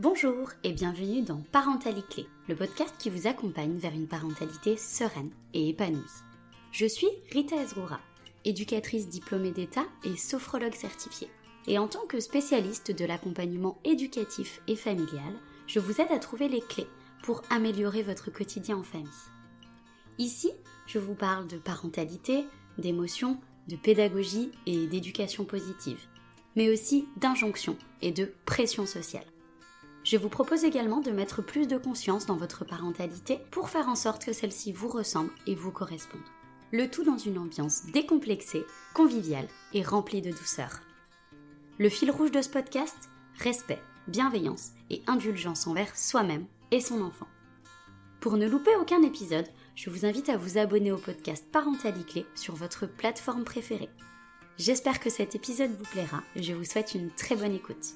Bonjour et bienvenue dans Parentalité Clé, le podcast qui vous accompagne vers une parentalité sereine et épanouie. Je suis Rita Ezroura, éducatrice diplômée d'État et sophrologue certifiée. Et en tant que spécialiste de l'accompagnement éducatif et familial, je vous aide à trouver les clés pour améliorer votre quotidien en famille. Ici, je vous parle de parentalité, d'émotion, de pédagogie et d'éducation positive, mais aussi d'injonction et de pression sociale. Je vous propose également de mettre plus de conscience dans votre parentalité pour faire en sorte que celle-ci vous ressemble et vous corresponde. Le tout dans une ambiance décomplexée, conviviale et remplie de douceur. Le fil rouge de ce podcast Respect, bienveillance et indulgence envers soi-même et son enfant. Pour ne louper aucun épisode, je vous invite à vous abonner au podcast Parentalité sur votre plateforme préférée. J'espère que cet épisode vous plaira et je vous souhaite une très bonne écoute.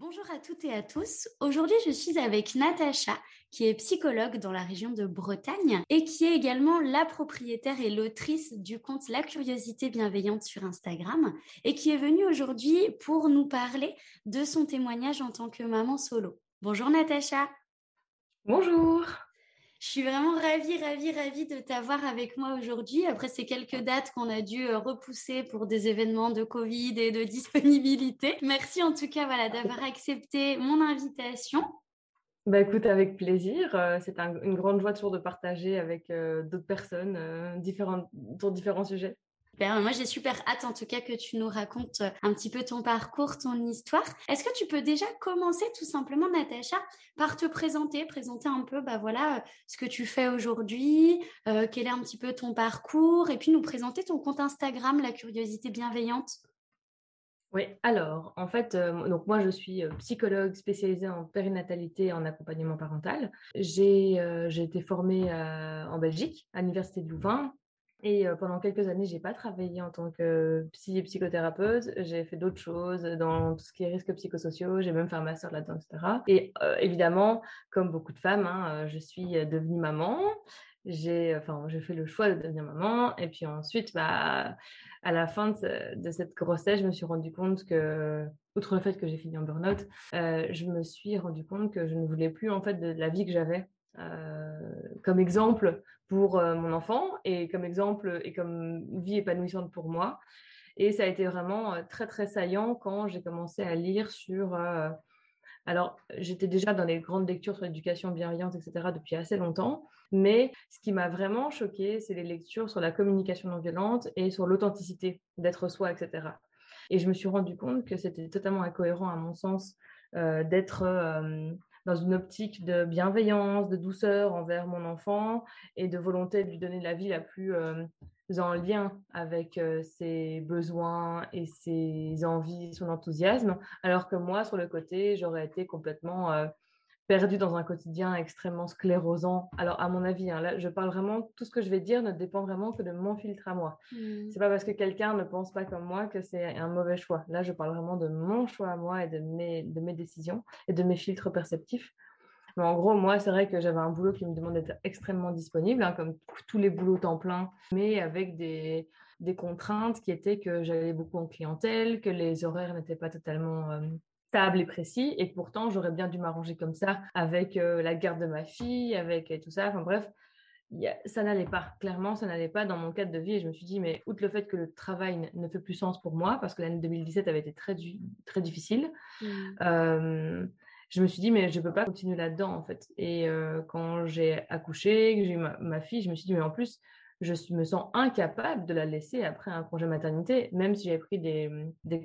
Bonjour à toutes et à tous. Aujourd'hui, je suis avec Natacha, qui est psychologue dans la région de Bretagne et qui est également la propriétaire et l'autrice du compte La Curiosité Bienveillante sur Instagram et qui est venue aujourd'hui pour nous parler de son témoignage en tant que maman solo. Bonjour Natacha. Bonjour. Je suis vraiment ravie, ravie, ravie de t'avoir avec moi aujourd'hui. Après ces quelques dates qu'on a dû euh, repousser pour des événements de Covid et de disponibilité. Merci en tout cas voilà, d'avoir accepté mon invitation. Bah écoute, avec plaisir. Euh, c'est une grande joie toujours de partager avec euh, d'autres personnes différentes, sur différents sujets. Moi, j'ai super hâte en tout cas que tu nous racontes euh, un petit peu ton parcours, ton histoire. Est-ce que tu peux déjà commencer tout simplement, Natacha, par te présenter, présenter un peu bah, voilà, euh, ce que tu fais aujourd'hui, euh, quel est un petit peu ton parcours, et puis nous présenter ton compte Instagram, La Curiosité Bienveillante? Oui, alors en fait, donc moi je suis psychologue spécialisée en périnatalité et en accompagnement parental. J'ai été formée en Belgique, à l'Université de Louvain, et pendant quelques années, j'ai pas travaillé en tant que psy psychothérapeute. J'ai fait d'autres choses dans tout ce qui est risques psychosociaux. J'ai même fait un master là-dedans, etc. Et évidemment, comme beaucoup de femmes, hein, je suis devenue maman. J'ai enfin, j'ai fait le choix de devenir maman. Et puis ensuite, bah, à la fin de, cette grossesse, je me suis rendu compte que, outre le fait que j'ai fini en burn-out, je me suis rendu compte que je ne voulais plus en fait de la vie que j'avais comme exemple pour euh, mon enfant et comme exemple et comme vie épanouissante pour moi. Et ça a été vraiment euh, très, très saillant quand j'ai commencé à lire sur... alors, j'étais déjà dans les grandes lectures sur l'éducation bienveillante, etc., depuis assez longtemps. Mais ce qui m'a vraiment choqué, c'est les lectures sur la communication non violente et sur l'authenticité d'être soi, etc. Et je me suis rendu compte que c'était totalement incohérent, à mon sens, d'être dans une optique de bienveillance, de douceur envers mon enfant et de volonté de lui donner la vie la plus euh, en lien avec euh, ses besoins et ses envies, son enthousiasme, alors que moi, sur le côté, j'aurais été complètement euh, perdu dans un quotidien extrêmement sclérosant. Alors, à mon avis, hein, là, je parle vraiment, tout ce que je vais dire ne dépend vraiment que de mon filtre à moi. Mmh. C'est pas parce que quelqu'un ne pense pas comme moi que c'est un mauvais choix. Là, je parle vraiment de mon choix à moi et de mes, de mes décisions et de mes filtres perceptifs. Mais en gros, moi, c'est vrai que j'avais un boulot qui me demandait d'être extrêmement disponible, hein, comme tous les boulots temps plein, mais avec des, des contraintes qui étaient que j'allais beaucoup en clientèle, que les horaires n'étaient pas totalement euh, stable et précis. Et pourtant, j'aurais bien dû m'arranger comme ça avec euh, la garde de ma fille, avec tout ça. Enfin bref, ça n'allait pas. Clairement, ça n'allait pas dans mon cadre de vie. Et je me suis dit, mais outre le fait que le travail ne fait plus sens pour moi, parce que l'année 2017 avait été très, très difficile, mmh. euh, je me suis dit, mais je ne peux pas continuer là-dedans, en fait. Et euh, quand j'ai accouché, que j'ai eu ma, ma, fille, je me suis dit, mais en plus, je me sens incapable de la laisser après un congé maternité, même si j'avais pris des,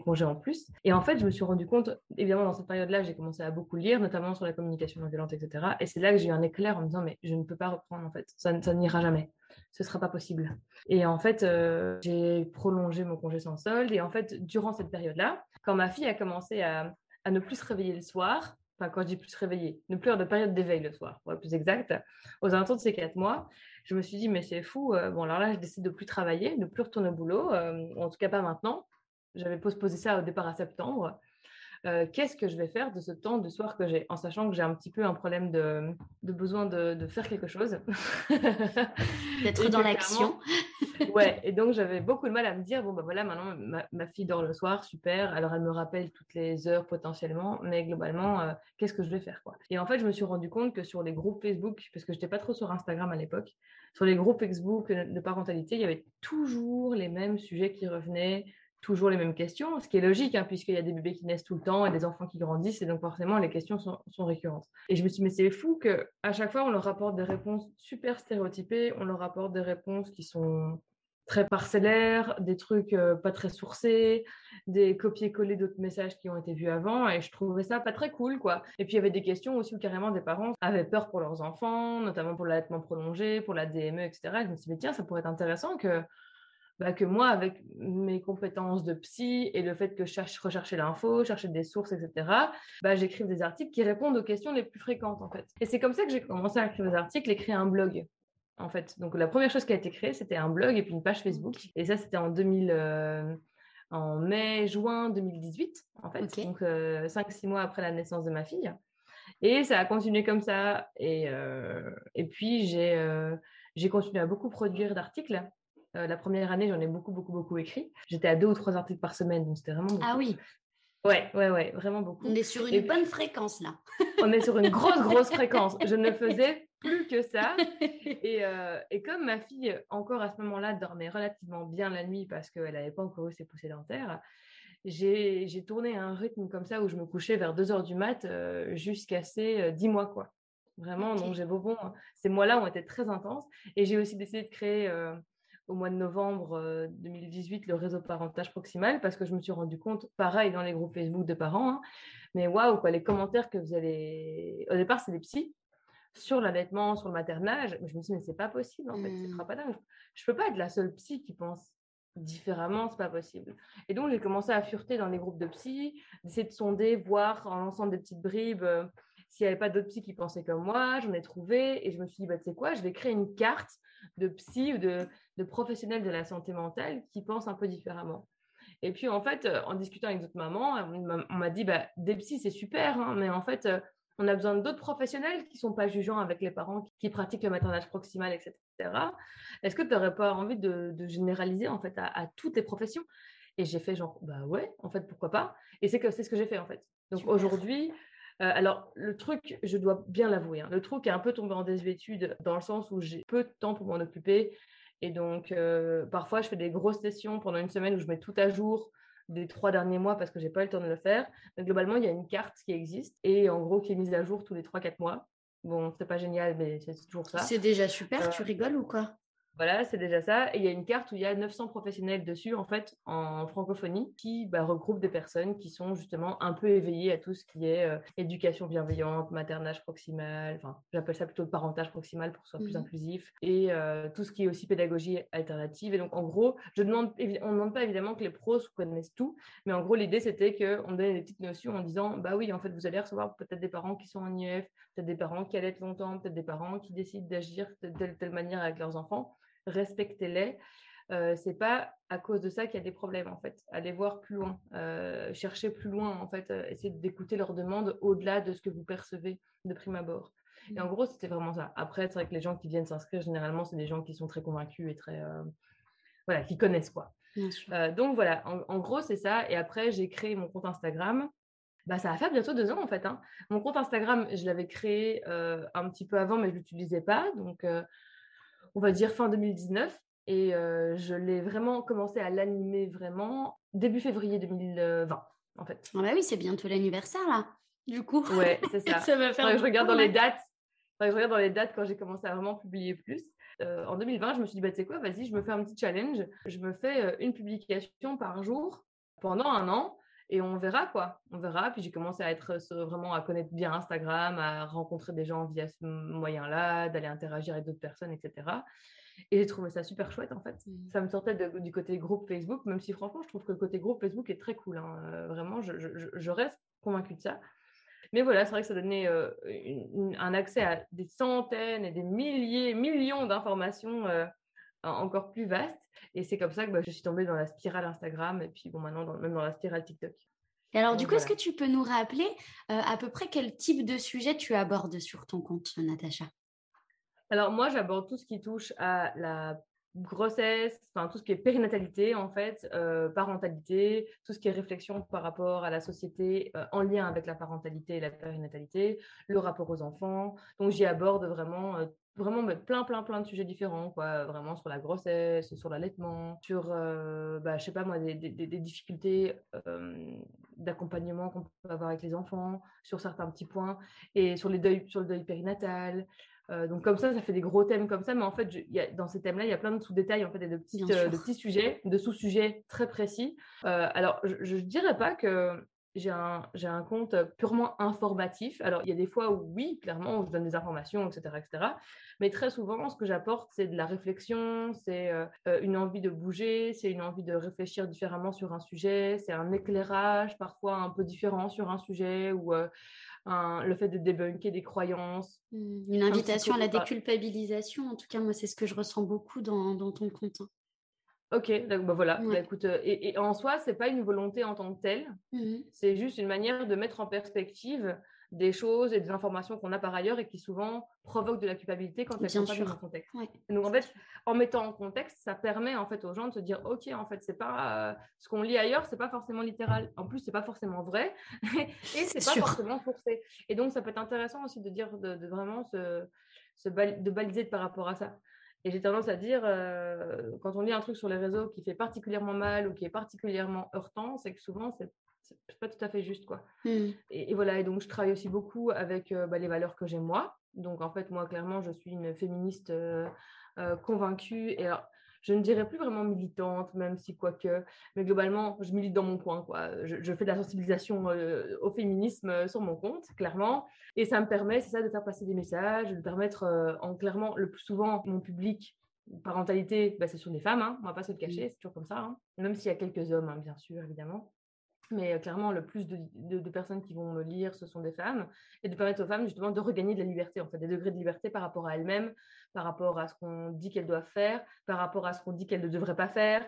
congés en plus. Et en fait, je me suis rendu compte, évidemment, dans cette période-là, j'ai commencé à beaucoup lire, notamment sur la communication non violente, etc. Et c'est là que j'ai eu un éclair en me disant, mais je ne peux pas reprendre, en fait. Ça, ça n'ira jamais. Ce sera pas possible. Et en fait, euh, j'ai prolongé mon congé sans solde. Et en fait, durant cette période-là, quand ma fille a commencé à, à ne plus se réveiller le soir, enfin quand je dis plus se réveiller, ne plus avoir de période d'éveil le soir, pour être plus exact, aux alentours de ces quatre mois, je me suis dit, mais c'est fou. Euh, bon, alors là, je décide de plus travailler, de plus retourner au boulot, euh, en tout cas pas maintenant. J'avais postposé ça au départ à septembre. Qu'est-ce que je vais faire de ce temps de soir que j'ai, en sachant que j'ai un petit peu un problème de, besoin de, faire quelque chose. D'être dans l'action. ouais, et donc j'avais beaucoup de mal à me dire, bon, bah voilà, maintenant ma, fille dort le soir, super, alors elle me rappelle toutes les heures potentiellement, mais globalement, qu'est-ce que je vais faire quoi Et en fait, je me suis rendu compte que sur les groupes Facebook, parce que je n'étais pas trop sur Instagram à l'époque, sur les groupes Facebook de parentalité, il y avait toujours les mêmes sujets qui revenaient, toujours les mêmes questions, ce qui est logique, hein, puisqu'il y a des bébés qui naissent tout le temps et des enfants qui grandissent, et donc forcément les questions sont, récurrentes. Et je me suis dit, mais c'est fou qu'à chaque fois, on leur apporte des réponses super stéréotypées, on leur apporte des réponses qui sont très parcellaires, des trucs euh, pas très sourcés, des copier-coller d'autres messages qui ont été vus avant, et je trouvais ça pas très cool, quoi. Et puis il y avait des questions aussi où carrément des parents avaient peur pour leurs enfants, notamment pour l'allaitement prolongé, pour la DME, etc. Et je me suis dit, mais tiens, ça pourrait être intéressant que bah, que moi, avec mes compétences de psy et le fait que je cherche rechercher l'info, chercher des sources, etc., bah, j'écrive des articles qui répondent aux questions les plus fréquentes, en fait. Et c'est comme ça que j'ai commencé à écrire des articles et créer un blog, en fait. Donc, la première chose qui a été créée, c'était un blog et puis une page Facebook. Et ça, c'était en 2000... Euh, en mai, juin 2018, en fait, donc 5-6 euh, mois après la naissance de ma fille. Et ça a continué comme ça. Et, euh, et puis, j'ai j'ai continué à beaucoup produire d'articles euh, la première année, j'en ai beaucoup, beaucoup, beaucoup écrit. J'étais à deux ou trois articles par semaine, donc c'était vraiment beaucoup. Ah oui. Ouais, ouais, ouais, vraiment beaucoup. On est sur une bonne fréquence là. on est sur une grosse, grosse fréquence. Je ne faisais plus que ça. Et, euh, et comme ma fille, encore à ce moment-là, dormait relativement bien la nuit parce qu'elle n'avait pas encore eu ses poussées dentaires, j'ai tourné un rythme comme ça où je me couchais vers 2 heures du mat euh, jusqu'à ces 10 mois, quoi. Vraiment, donc j'ai beau bon. Ces mois-là ont été très intenses. Et j'ai aussi décidé de créer au mois de novembre 2018 euh, le réseau parentage proximal parce que je me suis rendu compte, pareil dans les groupes Facebook de parents, hein, mais waouh, quoi, les commentaires que vous allez. Au départ, c'est des psys sur l'allaitement, sur le maternage. Mais je me suis dit, mais c'est pas possible en fait, ce sera mmh. pas dingue. Je peux pas être la seule psy qui pense différemment, c'est pas possible. Et donc, j'ai commencé à fureter dans les groupes de psy, d'essayer de sonder, voir en lançant des petites bribes. Euh, s'il n'y avait pas d'autres psy qui pensaient comme moi, j'en ai trouvé et je me suis dit, bah, tu sais quoi, je vais créer une carte de psy ou de, professionnels de la santé mentale qui pensent un peu différemment. Et puis, en fait, euh, en discutant avec d'autres mamans, on m'a dit, bah, des psys, c'est super, hein, mais en fait, euh, on a besoin d'autres professionnels qui ne sont pas jugeants avec les parents qui pratiquent le maternage proximal, etc. Est-ce que tu n'aurais pas envie de, généraliser, en fait, à, toutes les professions? Et j'ai fait genre, bah ouais, en fait, pourquoi pas? Et c'est ce que j'ai fait, en fait. Donc aujourd'hui, euh, alors, le truc, je dois bien l'avouer, hein, le truc est un peu tombé en désuétude dans le sens où j'ai peu de temps pour m'en occuper. Et donc, euh, parfois, je fais des grosses sessions pendant une semaine où je mets tout à jour des trois derniers mois parce que j'ai pas eu le temps de le faire. Mais globalement, il y a une carte qui existe et en gros qui est mise à jour tous les trois, quatre mois. Bon, c'est pas génial, mais c'est toujours ça. C'est déjà super, euh, tu rigoles ou quoi? Voilà, c'est déjà ça. Et il y a une carte où il y a 900 professionnels dessus, en fait, en francophonie, qui bah, regroupe des personnes qui sont justement un peu éveillées à tout ce qui est euh, éducation bienveillante, maternage proximal, enfin, j'appelle ça plutôt parentage proximal pour que ce soit plus mmh inclusif, et euh, tout ce qui est aussi pédagogie alternative. Et donc, en gros, je demande, on ne demande pas évidemment que les pros connaissent tout, mais en gros, l'idée, c'était qu'on donnait des petites notions en disant, bah oui, en fait, vous allez recevoir peut-être des parents qui sont en IF, peut-être des parents qui allaitent longtemps, peut-être des parents qui décident d'agir de telle, telle manière avec leurs enfants respectez-les. Euh, c'est pas à cause de ça qu'il y a des problèmes en fait. Allez voir plus loin, euh, chercher plus loin en fait, euh, essayez d'écouter leurs demandes au-delà de ce que vous percevez de prime abord. Et en mmh. gros, c'était vraiment ça. Après, c'est vrai que les gens qui viennent s'inscrire, généralement, c'est des gens qui sont très convaincus et très voilà, qui connaissent quoi. donc voilà, en, gros, c'est ça. Et après, j'ai créé mon compte Instagram. Bah, ça va faire bientôt deux ans en fait. Hein. Mon compte Instagram, je l'avais créé un petit peu avant, mais je l'utilisais pas. Donc on va dire fin 2019. Et euh, je l'ai vraiment commencé à l'animer vraiment début février 2020, en fait. Ah bah oui, c'est bientôt l'anniversaire, là, du coup. Ouais, c'est ça. ça va faire je regarde dans les dates. je regarde dans les dates quand j'ai commencé à vraiment publier plus. Euh, en 2020, je me suis dit, bah, tu sais quoi, vas-y, je me fais un petit challenge. Je me fais euh, une publication par jour pendant un an et on verra quoi. On verra. Puis j'ai commencé à être vraiment à connaître bien Instagram, à rencontrer des gens via ce moyen-là, d'aller interagir avec d'autres personnes, etc. Et j'ai trouvé ça super chouette en fait. Mmh. Ça me sortait du côté groupe Facebook, même si franchement je trouve que le côté groupe Facebook est très cool. Hein. Euh, vraiment, je, reste convaincue de ça. Mais voilà, c'est vrai que ça donnait euh, un accès à des centaines et des milliers, millions d'informations euh, encore plus vastes. Et c'est comme ça que bah, je suis tombée dans la spirale Instagram et puis bon, maintenant même dans la spirale TikTok. Et alors, du coup, est-ce que tu peux nous rappeler à peu près quel type de sujet tu abordes sur ton compte, Natacha? Alors, moi, j'aborde tout ce qui touche à la grossesse, enfin tout ce qui est périnatalité en fait, euh, parentalité, tout ce qui est réflexion par rapport à la société euh, en lien avec la parentalité et la périnatalité, le rapport aux enfants. Donc j'y aborde vraiment euh, vraiment plein plein plein de sujets différents quoi, vraiment sur la grossesse, sur l'allaitement, sur bah, je sais pas moi des, des, des difficultés d'accompagnement qu'on peut avoir avec les enfants, sur certains petits points et sur les deuils sur le deuil périnatal. Euh, donc comme ça, ça fait des gros thèmes comme ça, mais en fait, y a, dans ces thèmes-là, il y a plein de sous-détails en fait, et de, petites, euh, de petits sujets, de sous-sujets très précis. Euh, alors, je ne dirais pas que j'ai un, j'ai un compte purement informatif. Alors, il y a des fois où oui, clairement, je donne des informations, etc., etc. Mais très souvent, ce que j'apporte, c'est de la réflexion, c'est une envie de bouger, c'est une envie de réfléchir différemment sur un sujet, c'est un éclairage parfois un peu différent sur un sujet ou le fait de débunker des croyances. Mmh, une invitation à la déculpabilisation, en tout cas, moi, c'est ce que je ressens beaucoup dans, ton compte. Ok, bah voilà. Bah écoute, euh, et, en soi, c'est pas une volonté en tant que telle. Mmh c'est juste une manière de mettre en perspective des choses et des informations qu'on a par ailleurs et qui souvent provoquent de la culpabilité quand elles sont pas dans un contexte. Donc en fait, en mettant en contexte, ça permet en fait aux gens de se dire ok en fait c'est pas euh, ce qu'on lit ailleurs, c'est pas forcément littéral. En plus c'est pas forcément vrai et c'est pas forcément forcé. Et donc ça peut être intéressant aussi de dire de, vraiment se, se de baliser par rapport à ça. Et j'ai tendance à dire, euh, quand on lit un truc sur les réseaux qui fait particulièrement mal ou qui est particulièrement heurtant, c'est que souvent, c'est pas tout à fait juste quoi. Mmh. Et, voilà, et donc je travaille aussi beaucoup avec euh, bah, les valeurs que j'ai moi. Donc en fait, moi clairement, je suis une féministe euh, euh, convaincue. Et alors, je ne dirais plus vraiment militante, même si quoique, mais globalement, je milite dans mon coin. Quoi. Je, fais de la sensibilisation au féminisme sur mon compte, clairement. Et ça me permet, c'est ça, de faire passer des messages, de permettre en clairement, le plus souvent, mon public, parentalité, bah, c'est sur les femmes, hein, on va pas se le cacher, c'est toujours comme ça, hein. même s'il y a quelques hommes, hein, bien sûr, évidemment. Mais clairement, le plus de, personnes qui vont me lire, ce sont des femmes. Et de permettre aux femmes, justement, de regagner de la liberté, en fait, des degrés de liberté par rapport à elles-mêmes, par rapport à ce qu'on dit qu'elles doivent faire, par rapport à ce qu'on dit qu'elles ne devraient pas faire.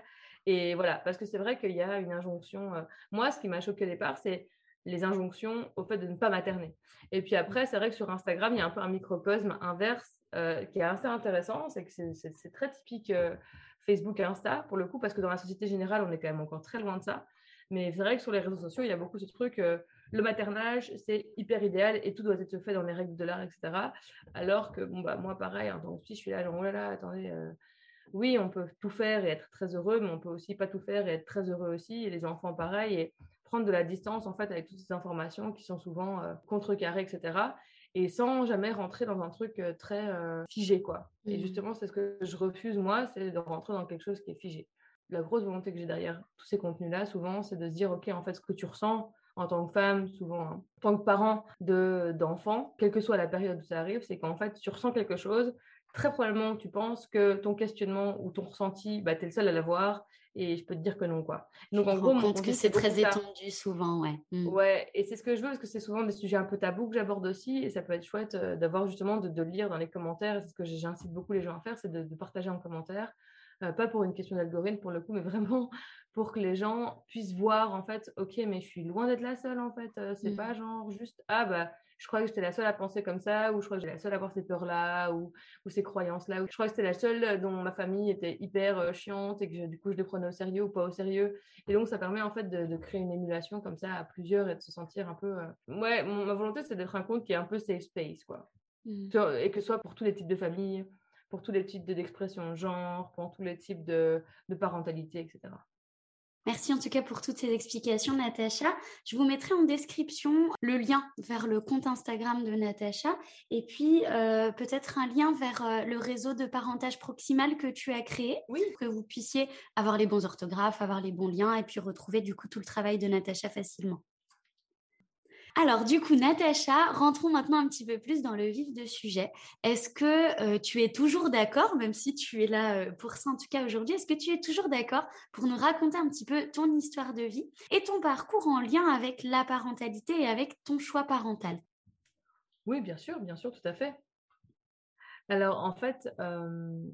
Et voilà, parce que c'est vrai qu'il y a une injonction. Moi, ce qui m'a choqué au départ, c'est les injonctions au fait de ne pas materner. Et puis après, c'est vrai que sur Instagram, il y a un peu un microcosme inverse qui est assez intéressant. C'est que c'est très typique Facebook et Insta, pour le coup, parce que dans la société générale, on est quand même encore très loin de ça. Mais c'est vrai que sur les réseaux sociaux, il y a beaucoup ce truc, euh, le maternage, c'est hyper idéal et tout doit être fait dans les règles de l'art, etc. Alors que, bon, bah, moi, pareil, en tant que je suis là, genre, oh là là, attendez, euh, oui, on peut tout faire et être très heureux, mais on peut aussi pas tout faire et être très heureux aussi. Et les enfants, pareil, et prendre de la distance, en fait, avec toutes ces informations qui sont souvent euh, contrecarrées, etc. Et sans jamais rentrer dans un truc très figé, quoi. Et mmh. justement, c'est ce que je refuse, moi, c'est de rentrer dans quelque chose qui est figé la grosse volonté que j'ai derrière tous ces contenus-là, souvent, c'est de se dire, OK, en fait, ce que tu ressens en tant que femme, souvent en tant que parent d'enfants, quelle que soit la période où ça arrive, c'est qu'en fait, tu ressens quelque chose. Très probablement, tu penses que ton questionnement ou ton ressenti, bah, tu es le seul à l'avoir. Et je peux te dire que non, quoi. Donc, en gros, mon compte que c'est très étendu souvent, ouais. Mmh. Ouais, et c'est ce que je veux parce que c'est souvent des sujets un peu tabous que j'aborde aussi. Et ça peut être chouette euh, d'avoir justement de, lire dans les commentaires. C'est ce que j'incite beaucoup les gens à faire, c'est de, de, partager en commentaire euh, pas pour une question d'algorithme pour le coup, mais vraiment pour que les gens puissent voir en fait, ok, mais je suis loin d'être la seule en fait. Euh, c'est pas mmh. genre juste ah bah je crois que j'étais la seule à penser comme ça, ou je crois que j'étais la seule à avoir ces peurs-là, ou, ou, ces croyances-là, ou je crois que c'était la seule dont ma famille était hyper euh, chiante et que du coup je les prenais au sérieux ou pas au sérieux. Et donc ça permet en fait de, créer une émulation comme ça à plusieurs et de se sentir un peu. Ouais, ma volonté c'est d'être un compte qui est un peu safe space quoi. Mmh. Et que ce soit pour tous les types de familles, pour tous les types d'expression genre, pour tous les types de, parentalité, etc. Merci en tout cas pour toutes ces explications, Natacha. Je vous mettrai en description le lien vers le compte Instagram de Natacha et puis euh, peut-être un lien vers euh, le réseau de parentage proximal que tu as créé, oui. que vous puissiez avoir les bons orthographes, avoir les bons liens et puis retrouver du coup tout le travail de Natacha facilement. Alors, du coup, Natacha, rentrons maintenant un petit peu plus dans le vif du sujet. Est-ce que euh, tu es toujours d'accord, même si tu es là euh, pour ça en tout cas aujourd'hui, est-ce que tu es toujours d'accord pour nous raconter un petit peu ton histoire de vie et ton parcours en lien avec la parentalité et avec ton choix parental? Oui, bien sûr, bien sûr, tout à fait. Alors, en fait,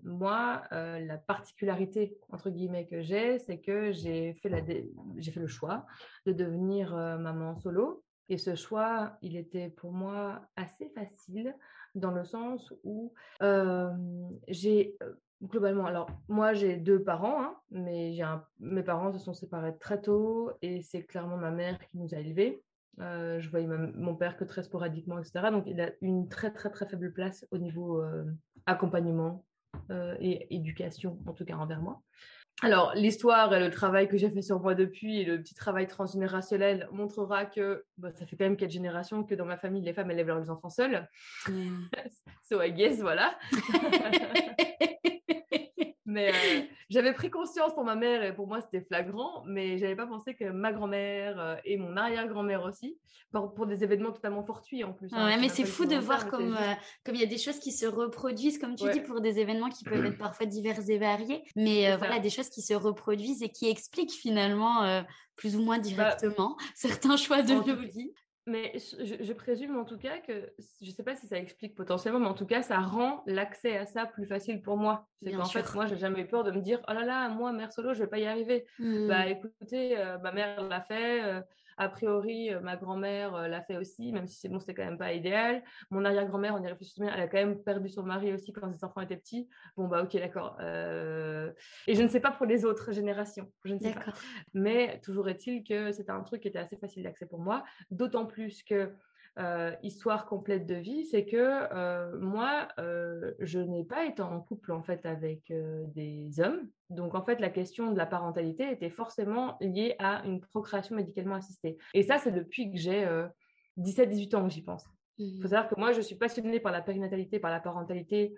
moi, la particularité, entre guillemets, que j'ai, c'est que j'ai fait, fait le choix de devenir maman solo. Et ce choix, il était pour moi assez facile dans le sens où j'ai globalement, alors moi j'ai deux parents, hein, mais j'ai mes parents se sont séparés très tôt et c'est clairement ma mère qui nous a élevés. Je voyais mon père que très sporadiquement, etc. Donc, il a une très, très, très faible place au niveau accompagnement et éducation, en tout cas envers moi. Alors, l'histoire et le travail que j'ai fait sur moi depuis et le petit travail transgénérationnel montrera que bah, ça fait quand même quatre générations que dans ma famille, les femmes élèvent leurs enfants seules. So, I guess, voilà. Mais euh, j'avais pris conscience pour ma mère et pour moi c'était flagrant, mais j'avais pas pensé que ma grand-mère euh, et mon arrière-grand-mère aussi, pour, des événements totalement fortuits en plus. Hein, ouais, mais c'est fou de voir comme euh, comme il y a des choses qui se reproduisent, comme tu dis, pour des événements qui peuvent être parfois divers et variés, mais voilà des choses qui se reproduisent et qui expliquent finalement plus ou moins bah, directement certains choix de nos vies. Mais je, présume en tout cas que, je ne sais pas si ça explique potentiellement, mais en tout cas, ça rend l'accès à ça plus facile pour moi. C'est qu'en fait, moi, j'ai jamais eu peur de me dire, oh là là, moi, mère solo, je vais pas y arriver. Bah mmh. écoutez, euh, ma mère l'a fait, euh, a priori, euh, ma grand-mère euh, l'a fait aussi, même si c'est bon, c'était quand même pas idéal. Mon arrière-grand-mère, on y réfléchit bien, elle a quand même perdu son mari aussi quand ses enfants étaient petits. Bon, bah, ok, d'accord. Euh, et je ne sais pas pour les autres générations, je ne sais pas. Mais toujours est-il que c'était un truc qui était assez facile d'accès pour moi, d'autant plus que euh, histoire complète de vie, c'est que euh, moi, euh, je n'ai pas été en couple en fait avec des hommes. Donc en fait, la question de la parentalité était forcément liée à une procréation médicalement assistée. Et ça, c'est depuis que j'ai 17-18 ans que j'y pense. Il faut mmh. savoir que moi, je suis passionnée par la périnatalité, par la parentalité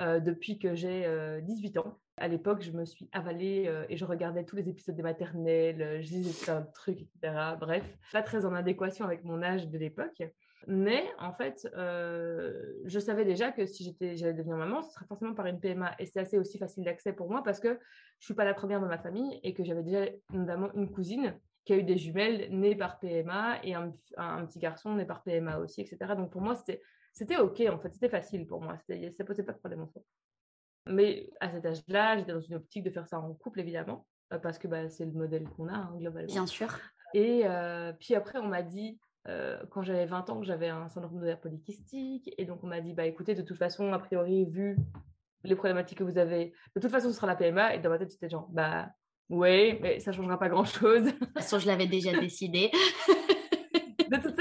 depuis que j'ai 18 ans. À l'époque, je me suis avalée et je regardais tous les épisodes des maternelles, je lisais plein de etc. Bref, pas très en adéquation avec mon âge de l'époque. Mais en fait, je savais déjà que si j'étais, j'allais devenir maman, ce serait forcément par une PMA. Et c'est assez aussi facile d'accès pour moi parce que je suis pas la première dans ma famille et que j'avais déjà notamment une cousine qui a eu des jumelles nées par PMA et un, petit garçon né par PMA aussi, etc. Donc pour moi, c'était, c'était OK, en fait, c'était facile pour moi. Ça posait pas de problème en soi. Mais à cet âge-là, j'étais dans une optique de faire ça en couple, évidemment, euh, parce que bah, c'est le modèle qu'on a, hein, globalement. Bien sûr. Et euh, puis après, on m'a dit, euh, quand j'avais 20 ans, que j'avais un syndrome d'ovaire polykystique. Et donc, on m'a dit, bah écoutez, de toute façon, a priori, vu les problématiques que vous avez, de toute façon, ce sera la PMA. Et dans ma tête, c'était genre, bah oui, mais ça ne changera pas grand-chose. De toute façon, je l'avais déjà décidé.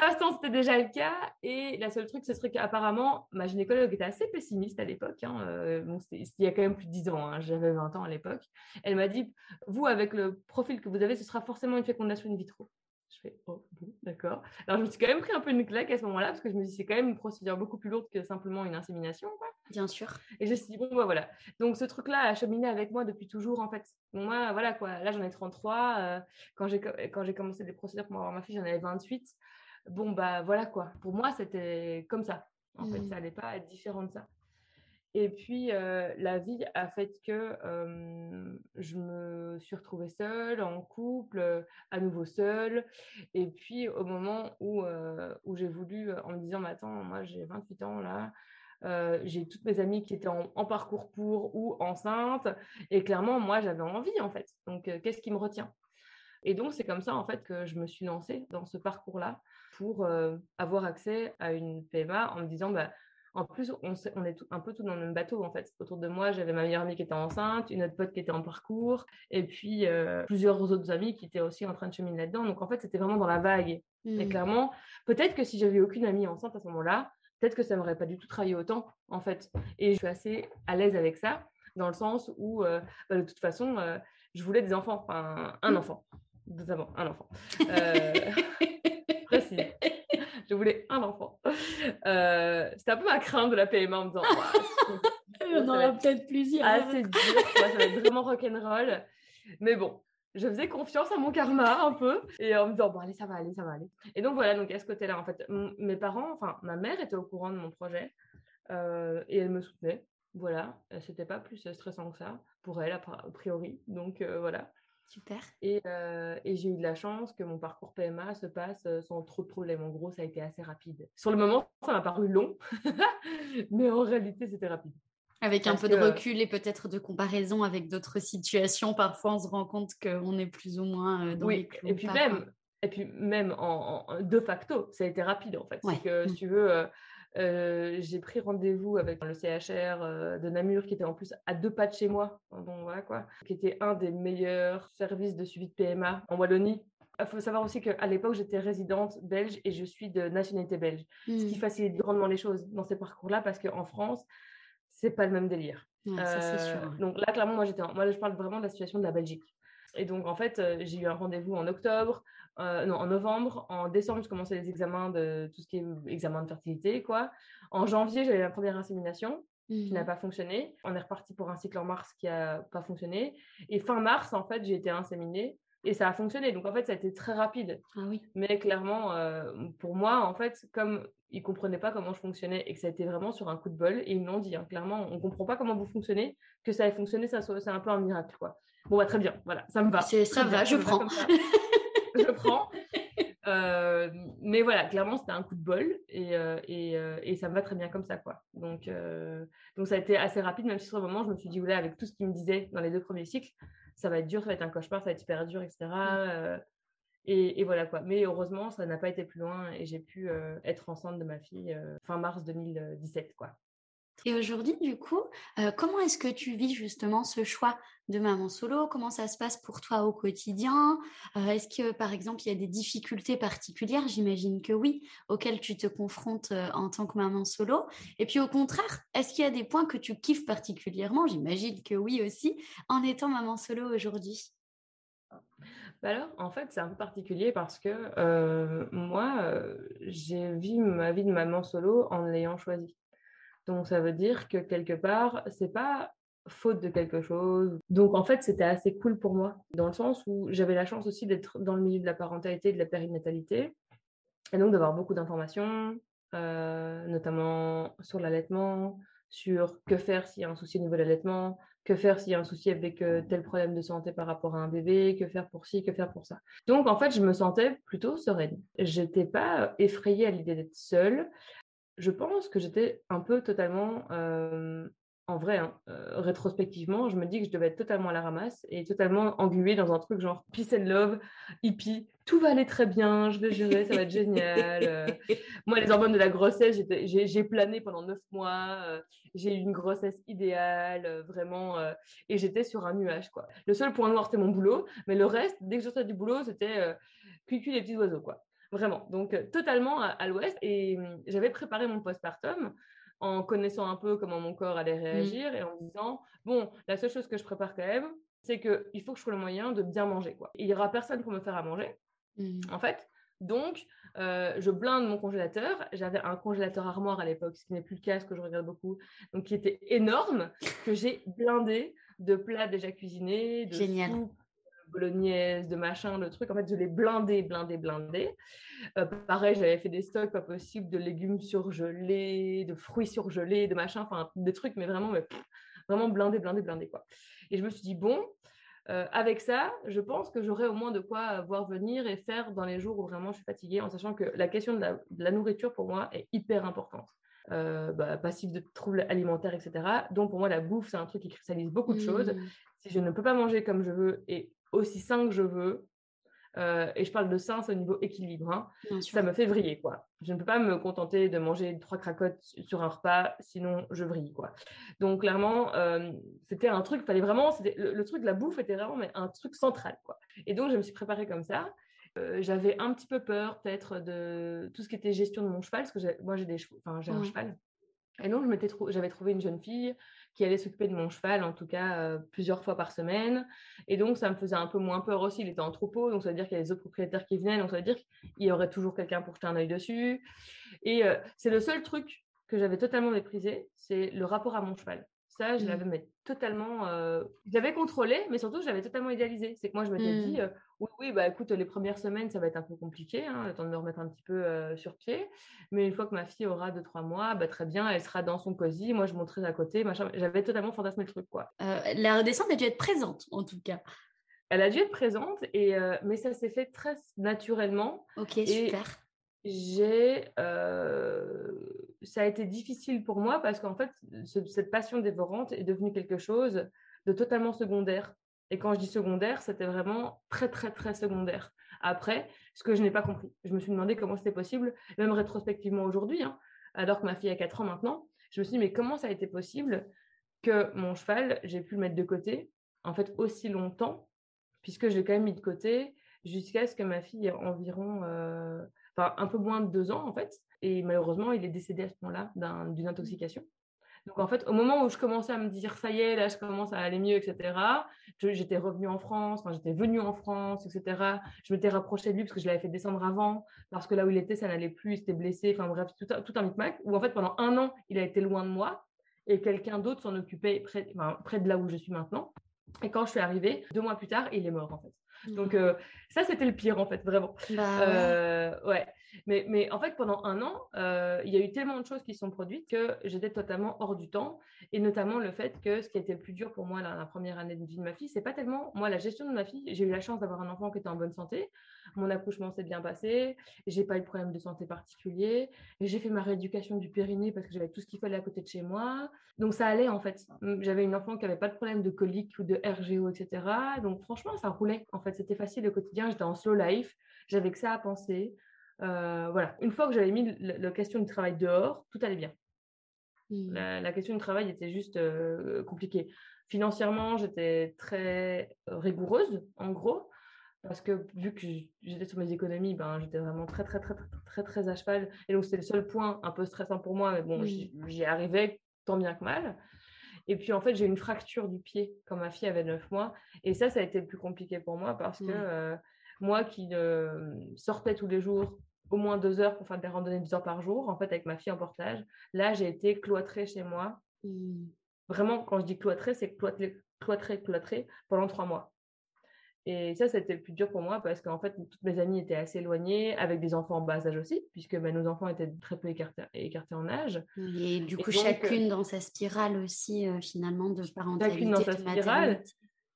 Façon, c'était déjà le cas. Et la seule truc, ce serait qu'apparemment, ma gynécologue était assez pessimiste à l'époque. Hein, euh, il y a quand même plus de 10 ans, hein, j'avais 20 ans à l'époque. Elle m'a dit, vous, avec le profil que vous avez, ce sera forcément une fécondation in vitro. Je fais, oh, bon, d'accord. Alors, je me suis quand même pris un peu une claque à ce moment-là, parce que je me dis, c'est quand même une procédure beaucoup plus lourde que simplement une insémination. Bien sûr. Et je me suis dit, bon, bah voilà. Donc, ce truc-là a cheminé avec moi depuis toujours, en fait. moi, voilà, quoi. Là, j'en ai 33. Euh, quand j'ai commencé des procédures pour avoir ma fille, j'en avais 28 bon, bah voilà quoi. Pour moi, c'était comme ça. En fait, mmh. ça n'allait pas être différent de ça. Et puis, euh, la vie a fait que je me suis retrouvée seule, en couple, à nouveau seule. Et puis, au moment où, euh, où j'ai voulu, en me disant, mais attends, moi j'ai 28 ans là, euh, j'ai toutes mes amies qui étaient en, en, parcours pour ou enceintes. Et clairement, moi, j'avais envie, en fait. Donc, qu'est-ce qui me retient? Et donc, c'est comme ça, en fait, que je me suis lancée dans ce parcours-là pour euh, avoir accès à une PMA en me disant, bah, en plus, on, on est un peu tout dans le même bateau, en fait. Autour de moi, j'avais ma meilleure amie qui était enceinte, une autre pote qui était en parcours, et puis euh, plusieurs autres amis qui étaient aussi en train de cheminer là-dedans. Donc, en fait, c'était vraiment dans la vague. Et mmh. clairement, peut-être que si j'avais aucune amie enceinte à ce moment-là, peut-être que ça m'aurait pas du tout travaillé autant, en fait. Et je suis assez à l'aise avec ça, dans le sens où, euh, bah, de toute façon, je voulais des enfants, enfin, un mmh. Enfant, notamment un enfant. je voulais un enfant. Euh, c'était un peu ma crainte de la PMA en me disant, on en aura peut-être plusieurs. Assez dur, ça va être vraiment rock'n'roll. Mais bon, je faisais confiance à mon karma un peu et en me disant bon allez ça va aller ça va aller et donc voilà donc à ce côté là en fait mes parents enfin ma mère était au courant de mon projet euh, et elle me soutenait voilà c'était pas plus stressant que ça pour elle a priori donc euh, voilà Super. Et, et j'ai eu de la chance que mon parcours PMA se passe sans trop de problèmes. En gros, ça a été assez rapide. Sur le moment, ça m'a paru long, mais en réalité, c'était rapide. Avec un peu de recul et peut-être de comparaison avec d'autres situations, parfois on se rend compte qu'on est plus ou moins dans les clous. Et puis même, et puis même en, de facto, ça a été rapide en fait. C'est que si mmh. tu veux, euh, j'ai pris rendez-vous avec le CHR euh, de Namur, qui était en plus à deux pas de chez moi, bon, voilà, quoi, qui était un des meilleurs services de suivi de PMA en Wallonie. Il faut savoir aussi qu'à l'époque, j'étais résidente belge et je suis de nationalité belge, ce qui mmh. facilite grandement les choses dans ces parcours-là parce qu'en France, c'est pas le même délire. Euh, donc là, clairement, moi, j'étais, moi, je parle vraiment de la situation de la Belgique. Et donc, en fait, j'ai eu un rendez-vous en octobre. Euh, non, en novembre. En décembre, je commençais les examens de tout ce qui est examen de fertilité, quoi. En janvier, j'avais la première insémination qui n'a mmh pas fonctionné. On est reparti pour un cycle en mars qui n'a pas fonctionné. Et fin mars, en fait, j'ai été inséminée et ça a fonctionné. Donc, en fait, ça a été très rapide. Ah oui. Mais clairement, euh, pour moi, en fait, comme ils ne comprenaient pas comment je fonctionnais et que ça a été vraiment sur un coup de bol, et ils m'ont dit, hein, clairement, on ne comprend pas comment vous fonctionnez, que ça ait fonctionné, ça, c'est un peu un miracle, quoi. Bon, bah, très bien, voilà, ça me va. Ça va, je prends. je prends. Euh, mais voilà, clairement, c'était un coup de bol et, euh, et, euh, et, ça me va très bien comme ça, quoi. Donc, donc ça a été assez rapide, même si sur le moment, je me suis dit, voilà, avec tout ce qu'il me disait dans les deux premiers cycles, ça va être dur, ça va être un cauchemar, ça va être super dur, etc. Et, et, voilà quoi. Mais heureusement, ça n'a pas été plus loin et j'ai pu être enceinte de ma fille fin mars 2017, quoi. Et aujourd'hui, du coup, euh, comment est-ce que tu vis justement ce choix de maman solo? Comment ça se passe pour toi au quotidien? Euh, Est-ce que, par exemple, il y a des difficultés particulières? J'imagine que oui, auxquelles tu te confrontes euh, en tant que maman solo. Et puis au contraire, est-ce qu'il y a des points que tu kiffes particulièrement? J'imagine que oui aussi, en étant maman solo aujourd'hui. Bah alors, en fait, c'est un peu particulier parce que moi, j'ai vu ma vie de maman solo en l'ayant choisi. Donc ça veut dire que quelque part, c'est pas faute de quelque chose. Donc en fait, c'était assez cool pour moi, dans le sens où j'avais la chance aussi d'être dans le milieu de la parentalité et de la périnatalité, et donc d'avoir beaucoup d'informations, euh, notamment sur l'allaitement, sur que faire s'il y a un souci au niveau de l'allaitement, que faire s'il y a un souci avec euh, tel problème de santé par rapport à un bébé, que faire pour ci, que faire pour ça. Donc en fait, je me sentais plutôt sereine. J'étais pas effrayée à l'idée d'être seule je pense que j'étais un peu totalement, en vrai, hein, rétrospectivement, je me dis que je devais être totalement à la ramasse et totalement engluée dans un truc genre peace and love, hippie, tout va aller très bien, je vais gérer, ça va être génial. moi, les hormones de la grossesse, j'ai plané pendant neuf mois, j'ai eu une grossesse idéale, vraiment, et j'étais sur un nuage, quoi. Le seul point noir, c'était mon boulot, mais le reste, dès que je sortais du boulot, c'était cuicui les petits oiseaux, quoi. Vraiment. Donc, euh, totalement à, l'ouest. Et hum, j'avais préparé mon postpartum en connaissant un peu comment mon corps allait mmh. réagir et en me disant, bon, la seule chose que je prépare quand même, c'est qu'il faut que je trouve le moyen de bien manger. Quoi. il n'y aura personne pour me faire à manger, mmh. en fait. Donc, euh, je blinde mon congélateur. J'avais un congélateur armoire à l'époque, ce qui n'est plus le cas, ce que je regarde beaucoup, donc qui était énorme, que j'ai blindé de plats déjà cuisinés, de Génial bolognaise, de machin, de trucs. En fait, je l'ai blindé, blindé, blindé. Euh, pareil, j'avais fait des stocks pas possibles de légumes surgelés, de fruits surgelés, de machin, enfin des trucs, mais vraiment, mais, vraiment blindé, blindé, blindé quoi. Et je me suis dit bon, euh, avec ça, je pense que j'aurai au moins de quoi voir venir et faire dans les jours où vraiment je suis fatiguée, en sachant que la question de la, nourriture pour moi est hyper importante. Euh, bah, passif de troubles alimentaires, etc. Donc pour moi, la bouffe, c'est un truc qui cristallise beaucoup de choses. Mmh. Si je ne peux pas manger comme je veux et aussi sain que je veux, euh, et je parle de sain, c'est au niveau équilibre, hein, ça me fait vriller, quoi. Je ne peux pas me contenter de manger trois cracottes sur un repas, sinon je vrille, quoi. Donc, clairement, euh, c'était un truc, fallait vraiment, le, le, truc de la bouffe était vraiment mais un truc central, quoi. Et donc, je me suis préparée comme ça. Euh, j'avais un petit peu peur, peut-être, de tout ce qui était gestion de mon cheval, parce que moi, j'ai des enfin, j'ai un cheval. Et donc, j'avais trouvé une jeune fille qui allait s'occuper de mon cheval, en tout cas euh, plusieurs fois par semaine. Et donc, ça me faisait un peu moins peur aussi. Il était en troupeau, donc ça veut dire qu'il y a les autres propriétaires qui venaient, donc ça veut dire qu'il y aurait toujours quelqu'un pour jeter un œil dessus. Et euh, c'est le seul truc que j'avais totalement méprisé, c'est le rapport à mon cheval. Ça, je mmh. l'avais totalement. Euh, je l'avais contrôlé, mais surtout, je l'avais totalement idéalisé. C'est que moi, je m'étais dit, mmh. oui, oui, bah écoute, les premières semaines, ça va être un peu compliqué, hein, le temps de me remettre un petit peu sur pied. Mais une fois que ma fille aura 2-3 mois, bah, très bien, elle sera dans son cosy. Moi, je monterai à côté. J'avais totalement fantasmé le truc, quoi. la redescente a dû être présente, en tout cas. Elle a dû être présente, et, mais ça s'est fait très naturellement. Ok, super. J'ai, ça a été difficile pour moi parce qu'en fait, cette passion dévorante est devenue quelque chose de totalement secondaire. Et quand je dis secondaire, c'était vraiment très, très, très secondaire. Après, ce que je n'ai pas compris. Je me suis demandé comment c'était possible, même rétrospectivement aujourd'hui, hein, alors que ma fille a 4 ans maintenant. Je me suis dit, mais comment ça a été possible que mon cheval, j'ai pu le mettre de côté, en fait, aussi longtemps, puisque je l'ai quand même mis de côté jusqu'à ce que ma fille ait environ, euh, enfin, un peu moins de deux ans, en fait. Et malheureusement, il est décédé à ce moment-là d'une intoxication. Donc en fait, au moment où je commençais à me dire ça y est, là je commence à aller mieux, etc., j'étais revenue en France, enfin, j'étais venue en France, etc. Je m'étais rapprochée de lui parce que je l'avais fait descendre avant, parce que là où il était, ça n'allait plus, il s'était blessé, enfin bref, tout, tout un micmac, où en fait pendant un an, il a été loin de moi et quelqu'un d'autre s'en occupait près, près de là où je suis maintenant. Et quand je suis arrivée, deux mois plus tard, il est mort en fait. Donc euh, ça, c'était le pire en fait, vraiment. Bah, ouais. Euh, ouais. Mais, mais, en fait, pendant un an, euh, il y a eu tellement de choses qui sont produites que j'étais totalement hors du temps. Et notamment le fait que ce qui a été le plus dur pour moi la, la première année de vie de ma fille, c'est pas tellement moi la gestion de ma fille. J'ai eu la chance d'avoir un enfant qui était en bonne santé. Mon accouchement s'est bien passé. J'ai pas eu de problème de santé particulier. J'ai fait ma rééducation du périnée parce que j'avais tout ce qu'il fallait à côté de chez moi. Donc ça allait en fait. J'avais une enfant qui avait pas de problème de colique ou de RGO, etc. Donc franchement, ça roulait. En fait, c'était facile au quotidien. J'étais en slow life. J'avais que ça à penser. Euh, voilà, une fois que j'avais mis la question du travail dehors, tout allait bien. Mmh. La, question du travail était juste euh, compliquée. Financièrement, j'étais très rigoureuse, en gros, parce que vu que j'étais sur mes économies, ben, j'étais vraiment très, très, très, très, très, très à cheval. Et donc, c'était le seul point un peu stressant pour moi, mais bon, j'y arrivais tant bien que mal. Et puis, en fait, j'ai eu une fracture du pied quand ma fille avait 9 mois. Et ça, ça a été le plus compliqué pour moi parce que euh, moi qui sortais tous les jours au moins deux heures pour faire des randonnées de deux heures par jour, en fait, avec ma fille en portage. Là, j'ai été cloîtrée chez moi. Mmh. Vraiment, quand je dis cloîtrée, c'est cloîtrée, cloîtrée, cloîtrée pendant trois mois. Et ça, été le plus dur pour moi parce qu'en fait, toutes mes amies étaient assez éloignées, avec des enfants en bas âge aussi, puisque bah, nos enfants étaient très peu écartés, écartés en âge. Et du coup, chacune dans sa spirale aussi, euh, finalement, de parentalité. Chacune dans sa spirale.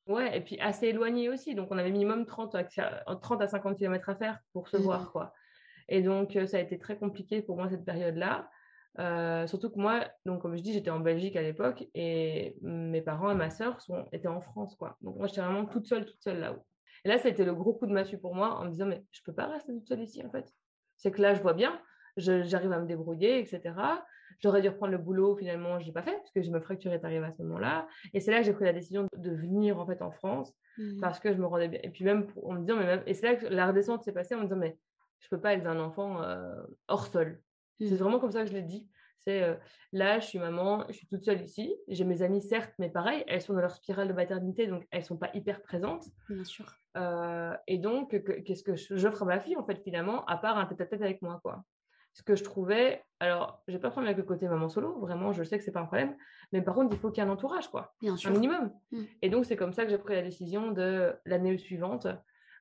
Ouais, et puis assez éloignées aussi. Donc, on avait minimum 30 à, 30 à 50 km à faire pour se mmh. voir, quoi. Et donc, euh, ça a été très compliqué pour moi cette période-là. Euh, surtout que moi, donc comme je dis, j'étais en Belgique à l'époque et mes parents et ma sœur sont, étaient en France, quoi. Donc moi, j'étais vraiment toute seule, toute seule là-haut. Et là, ça a été le gros coup de massue pour moi en me disant, mais je peux pas rester toute seule ici, en fait. C'est que là, je vois bien, j'arrive à me débrouiller, etc. J'aurais dû reprendre le boulot, finalement, je l'ai pas fait parce que je me fracturais est arrivée à ce moment-là. Et c'est là que j'ai pris la décision de venir, en fait, en France mmh. parce que je me rendais bien. Et puis même, en me disant, mais même... et c'est là que la redescente s'est passée en me disant, mais je peux pas élever un enfant hors sol. C'est mmh. vraiment comme ça que je l'ai dit. C'est là, je suis maman, je suis toute seule ici. J'ai mes amies, certes, mais pareil, elles sont dans leur spirale de maternité, donc elles sont pas hyper présentes. Bien sûr. et donc, qu'est-ce que j'offre à ma fille, en fait, finalement, à part un tête-à-tête avec moi, quoi. Ce que je trouvais, alors, j'ai pas de problème avec le côté maman solo, vraiment, je sais que c'est pas un problème, mais par contre, il faut qu'il y ait un entourage, quoi. Bien sûr. Un minimum. Mmh. Et donc, c'est comme ça que j'ai pris la décision de l'année suivante,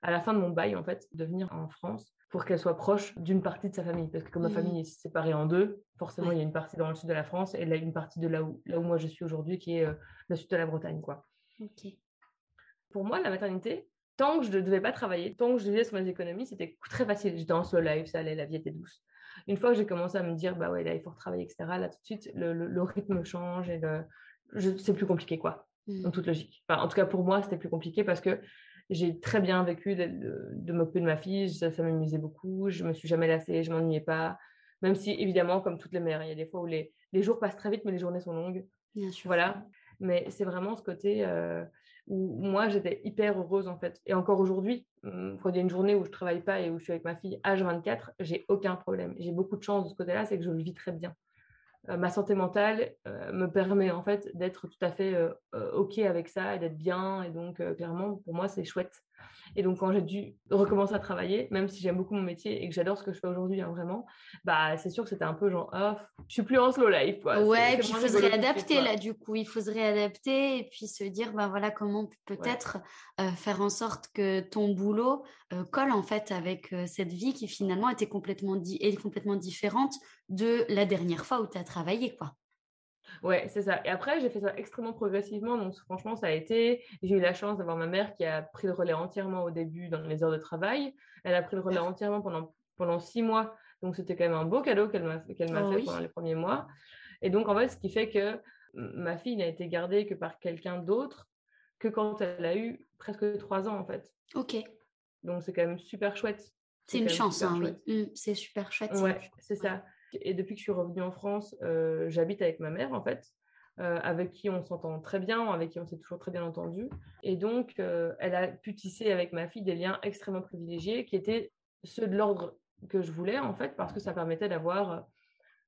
à la fin de mon bail, en fait, de venir en France pour qu'elle soit proche d'une partie de sa famille. Parce que comme ma mmh. famille est séparée en deux, forcément, il y a une partie dans le sud de la France et là, une partie de là où, là où moi je suis aujourd'hui, qui est euh, le sud de la Bretagne. Quoi. Pour moi, la maternité, tant que je ne devais pas travailler, tant que je vivais sur mes économies, c'était très facile. J'étais en slow life, ça allait, la vie était douce. Une fois que j'ai commencé à me dire, bah ouais, là, il faut retravailler, etc., là, tout de suite, le, le, rythme change et c'est plus compliqué, quoi, mmh. en toute logique. Enfin, en tout cas, pour moi, c'était plus compliqué parce que j'ai très bien vécu de, m'occuper de ma fille, ça, m'amusait beaucoup, je me suis jamais lassée, je m'ennuyais pas. Même si, évidemment, comme toutes les mères, il y a des fois où les, les jours passent très vite, mais les journées sont longues. Bien sûr. Voilà. Mais c'est vraiment ce côté euh, où moi, j'étais hyper heureuse, en fait. Et encore aujourd'hui, hum, quand il y a une journée où je travaille pas et où je suis avec ma fille H24, j'ai aucun problème. J'ai beaucoup de chance de ce côté-là, c'est que je le vis très bien. Euh, ma santé mentale euh, me permet en fait d'être tout à fait euh, ok avec ça et d'être bien et donc clairement pour moi c'est chouette et donc, quand j'ai dû recommencer à travailler, même si j'aime beaucoup mon métier et que j'adore ce que je fais aujourd'hui, hein, vraiment, bah, c'est sûr que c'était un peu genre, oh, je suis plus en slow life. Quoi. Ouais, puis il faut se réadapter là, du coup. Il faut se réadapter et puis se dire, bah voilà, comment peut-être euh, faire en sorte que ton boulot euh, colle en fait avec euh, cette vie qui finalement était complètement, est complètement différente de la dernière fois où tu as travaillé, quoi. Ouais, c'est ça. Et après, j'ai fait ça extrêmement progressivement. Donc, franchement, ça a été. J'ai eu la chance d'avoir ma mère qui a pris le relais entièrement au début dans les heures de travail. Elle a pris le relais entièrement pendant, pendant six mois. Donc, c'était quand même un beau cadeau qu'elle m'a qu'elle m'a oh fait pendant les premiers mois. Et donc, en fait, ce qui fait que ma fille n'a été gardée que par quelqu'un d'autre que quand elle a eu presque trois ans, en fait. Ok. Donc, c'est quand même super chouette. C'est une chance, hein, oui. Mmh, c'est super chouette. Ouais, c'est ça. Et depuis que je suis revenue en France, euh, j'habite avec ma mère, en fait, euh, avec qui on s'entend très bien, avec qui on s'est toujours très bien entendu. Et donc, euh, elle a pu tisser avec ma fille des liens extrêmement privilégiés qui étaient ceux de l'ordre que je voulais, en fait, parce que ça permettait d'avoir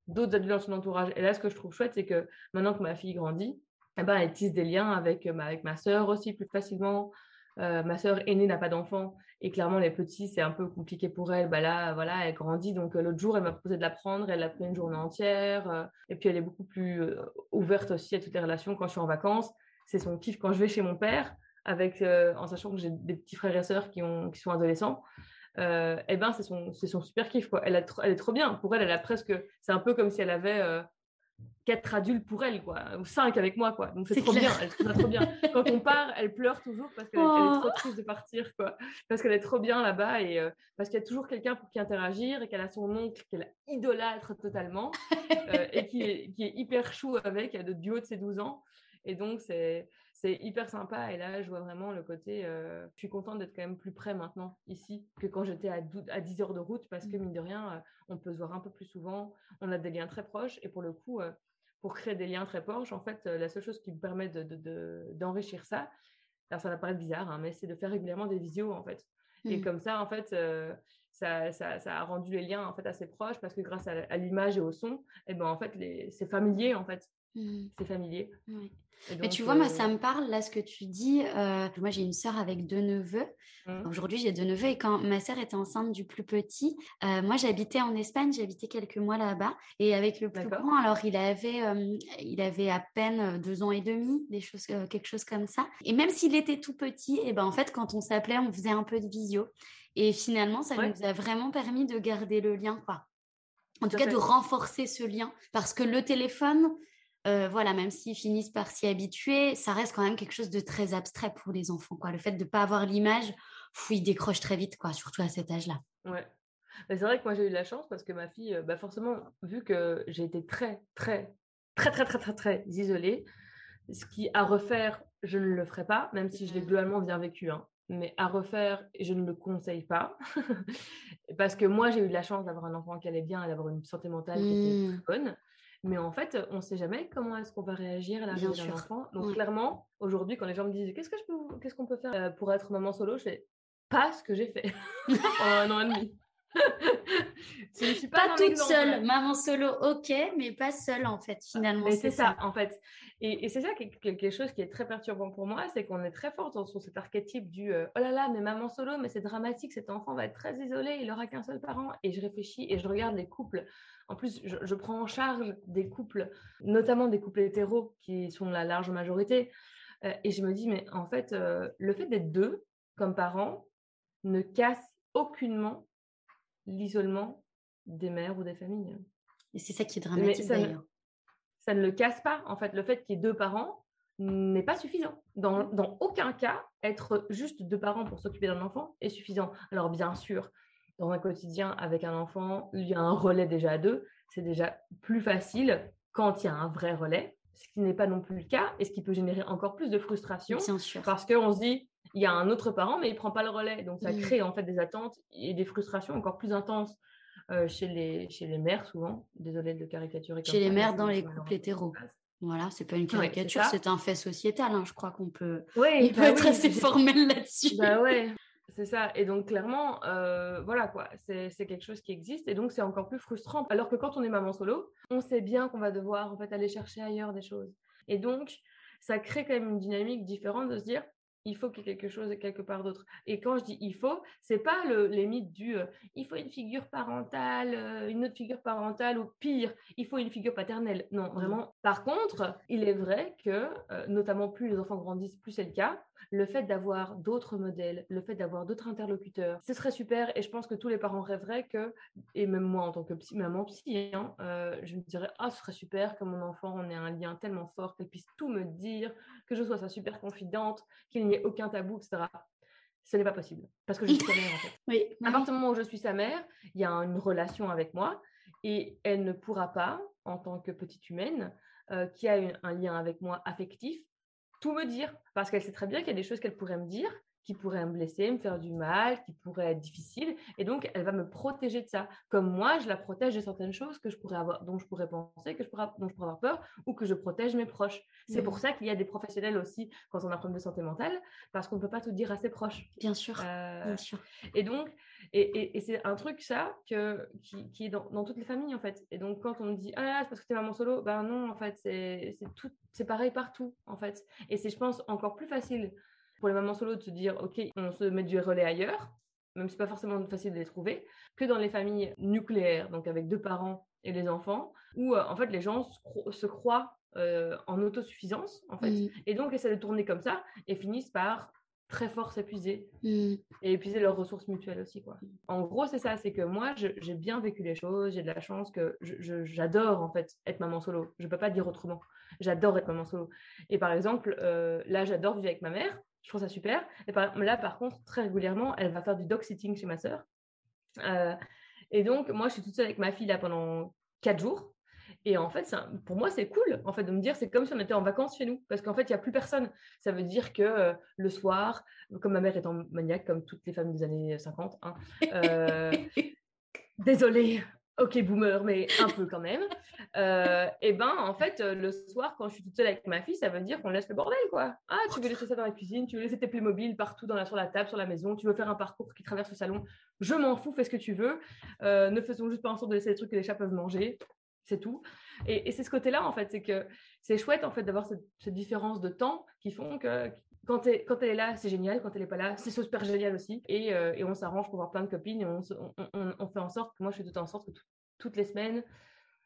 d'autres adultes dans son entourage. Et là, ce que je trouve chouette, c'est que maintenant que ma fille grandit, eh ben, elle tisse des liens avec, avec ma sœur aussi plus facilement. Ma sœur aînée n'a pas d'enfant et clairement, les petits, c'est un peu compliqué pour elle. Bah là, voilà, elle grandit. Donc, euh, l'autre jour, elle m'a proposé de la prendre. Elle l'a pris une journée entière. Euh, et puis, elle est beaucoup plus euh, ouverte aussi à toutes les relations quand je suis en vacances. C'est son kiff quand je vais chez mon père, avec, en sachant que j'ai des petits frères et sœurs qui, qui sont adolescents. eh ben, c'est son, son super kiff. Quoi. Elle, elle est trop bien. Pour elle, elle a presque. C'est un peu comme si elle avait quatre adultes pour elle, quoi, ou cinq avec moi, quoi. Donc c'est trop bien, elle trouve trop bien. Quand on part, elle pleure toujours parce qu'elle est trop oh. triste de partir, quoi. Parce qu'elle est trop bien là-bas et euh, parce qu'il y a toujours quelqu'un pour qui interagir et qu'elle a son oncle qu'elle idolâtre totalement euh, et qui est, qui est, hyper chou avec, de duo de ses 12 ans. Et donc c'est c'est hyper sympa. Et là, je vois vraiment le côté. Euh, je suis contente d'être quand même plus près maintenant ici que quand j'étais à, à 10 heures de route parce que mmh. mine de rien, on peut se voir un peu plus souvent. On a des liens très proches et pour le coup, pour créer des liens très proches, en fait, euh, la seule chose qui me permet d'enrichir de, ça, alors ça va paraître bizarre, hein, mais c'est de faire régulièrement des visios, en fait. Et mmh. comme ça, en fait, euh, ça, ça, ça, a rendu les liens en fait assez proches parce que grâce à, l'image et au son, et eh ben en fait, c'est familier en fait. Mmh. C'est familier. Mais tu vois, moi, ça euh, me parle, là, ce que tu dis. Euh, moi, j'ai une sœur avec deux neveux. Mmh. Aujourd'hui, j'ai deux neveux. Et quand ma sœur était enceinte du plus petit, euh, moi, j'habitais en Espagne, j'habitais quelques mois là-bas. Et avec le plus grand, alors, il avait, il avait à peine deux ans et demi, des choses, quelque chose comme ça. Et même s'il était tout petit, et ben, en fait, quand on s'appelait, on faisait un peu de visio. Et finalement, ça nous a vraiment permis de garder le lien, quoi. En tout cas, de renforcer ce lien. Parce que le téléphone, euh, voilà, même s'ils finissent par s'y habituer, ça reste quand même quelque chose de très abstrait pour les enfants. Quoi. Le fait de ne pas avoir l'image, ils décrochent très vite, quoi, surtout à cet âge-là. Ouais. c'est vrai que moi, j'ai eu de la chance parce que ma fille, euh, bah forcément, vu que j'ai été très, très, très, très, très, très, très isolée, ce qui, à refaire, je ne le ferai pas, même si je l'ai mmh. globalement bien vécu. Hein. Mais à refaire, je ne le conseille pas. parce que moi, j'ai eu de la chance d'avoir un enfant qui allait bien et d'avoir une santé mentale qui était mmh. bonne. Mais en fait, on ne sait jamais comment est-ce qu'on va réagir à l'arrivée d'un enfant. Donc clairement, aujourd'hui, quand les gens me disent qu'est-ce que je peux, qu'est-ce qu'on peut faire euh, pour être maman solo, je fais pas ce que j'ai fait en un an et demi. je ne suis pas, toute seule, maman solo, ok, mais pas seule en fait, finalement. Mais c'est ça, en fait. Et, c'est ça quelque chose qui est très perturbant pour moi, c'est qu'on est très fort sur cet archétype du euh, oh là là, mais maman solo, mais c'est dramatique, cet enfant va être très isolé, il aura qu'un seul parent. Et je réfléchis et je regarde les couples en plus, je, prends en charge des couples, notamment des couples hétéros qui sont la large majorité. Euh, et je me dis, mais en fait, euh, le fait d'être deux comme parents ne casse aucunement l'isolement des mères ou des familles. Et c'est ça qui est dramatique d'ailleurs. Ça ne le casse pas. En fait, le fait qu'il y ait deux parents n'est pas suffisant. Dans, dans, aucun cas, être juste deux parents pour s'occuper d'un enfant est suffisant. Alors bien sûr, dans un quotidien avec un enfant, il y a un relais déjà à deux, c'est déjà plus facile quand il y a un vrai relais, ce qui n'est pas non plus le cas et ce qui peut générer encore plus de frustration. Bien sûr. Parce qu'on se dit, il y a un autre parent, mais il ne prend pas le relais. Donc ça mmh. crée en fait des attentes et des frustrations encore plus intenses euh, chez, les, chez les mères souvent. Désolée de caricaturer. Chez les mères dans les couples hétéros. Voilà, c'est pas une caricature, c'est un fait sociétal. Hein, je crois qu'on peut, oui, bah être assez formel là-dessus. Bah ouais, c'est ça. Et donc, clairement, euh, voilà quoi, c'est quelque chose qui existe. Et donc, c'est encore plus frustrant. Alors que quand on est maman solo, on sait bien qu'on va devoir en fait aller chercher ailleurs des choses. Et donc, ça crée quand même une dynamique différente de se dire, il faut qu'il y ait quelque chose quelque part d'autre. Et quand je dis il faut, c'est pas le, les mythes du euh, il faut une figure parentale, euh, une autre figure parentale ou pire, il faut une figure paternelle. Non, mmh. vraiment. Par contre, il est vrai que, notamment plus les enfants grandissent, plus c'est le cas, le fait d'avoir d'autres modèles, le fait d'avoir d'autres interlocuteurs, ce serait super. Et je pense que tous les parents rêveraient que, et même moi en tant que psy, maman psy, hein, euh, je me dirais, ah, ce serait super que mon enfant on ait un lien tellement fort qu'elle puisse tout me dire, que je sois sa super confidente, qu'il n'y ait aucun tabou, etc. Ce n'est pas possible parce que je suis sa mère en fait. Oui, à partir du moment où je suis sa mère, il y a une relation avec moi et elle ne pourra pas, en tant que petite humaine, euh, qui a un lien avec moi affectif, tout me dire. Parce qu'elle sait très bien qu'il y a des choses qu'elle pourrait me dire, qui pourraient me blesser, me faire du mal, qui pourraient être difficiles. Et donc, elle va me protéger de ça. Comme moi, je la protège de certaines choses que je pourrais avoir, dont je pourrais penser, que je pourrais, dont je pourrais avoir peur, ou que je protège mes proches. C'est pour ça qu'il y a des professionnels aussi quand on a un problème de santé mentale, parce qu'on ne peut pas tout dire à ses proches. Bien sûr. Euh, bien sûr. Et donc, et, c'est un truc, ça, que, qui, est dans, toutes les familles, en fait. Et donc, quand on me dit, ah là, c'est parce que tu es maman solo, ben non, en fait, c'est tout, c'est pareil partout, en fait. Et c'est, je pense, encore plus facile pour les mamans solo de se dire, OK, on se met du relais ailleurs, même si c'est pas forcément facile de les trouver, que dans les familles nucléaires, donc avec deux parents et les enfants, où euh, en fait les gens se, croient euh, en autosuffisance, en fait, mmh. et donc essaient de tourner comme ça et finissent par très fort s'épuiser mmh. et épuiser leurs ressources mutuelles aussi quoi. En gros c'est ça, c'est que moi j'ai bien vécu les choses, j'ai de la chance que j'adore en fait être maman solo. Je peux pas dire autrement. J'adore être maman solo. Et par exemple euh, là j'adore vivre avec ma mère je trouve ça super. Et là, par contre, très régulièrement, elle va faire du dog sitting chez ma sœur. Euh, et donc, moi, je suis toute seule avec ma fille là pendant quatre jours. Et en fait, pour moi, c'est cool en fait de me dire c'est comme si on était en vacances chez nous parce qu'en fait, il n'y a plus personne. Ça veut dire que euh, le soir, comme ma mère est en maniaque, comme toutes les femmes des années 50, hein, euh, désolée, ok boomer, mais un peu quand même. Euh, et ben en fait, euh, le soir, quand je suis toute seule avec ma fille, ça veut dire qu'on laisse le bordel, quoi. Ah, tu veux laisser ça dans la cuisine, tu veux laisser tes Playmobil partout dans la, sur la table, sur la maison, tu veux faire un parcours qui traverse le salon. Je m'en fous, fais ce que tu veux. Euh, ne faisons juste pas en sorte de laisser les trucs que les chats peuvent manger. C'est tout. Et, c'est ce côté-là, en fait, c'est que c'est chouette, en fait, d'avoir cette, différence de temps qui font que, quand, elle, est là, c'est génial. Quand elle n'est pas là, c'est super génial aussi. Et, euh, et on s'arrange pour voir plein de copines et on, fait en sorte que moi, je fais tout en sorte que toutes les semaines,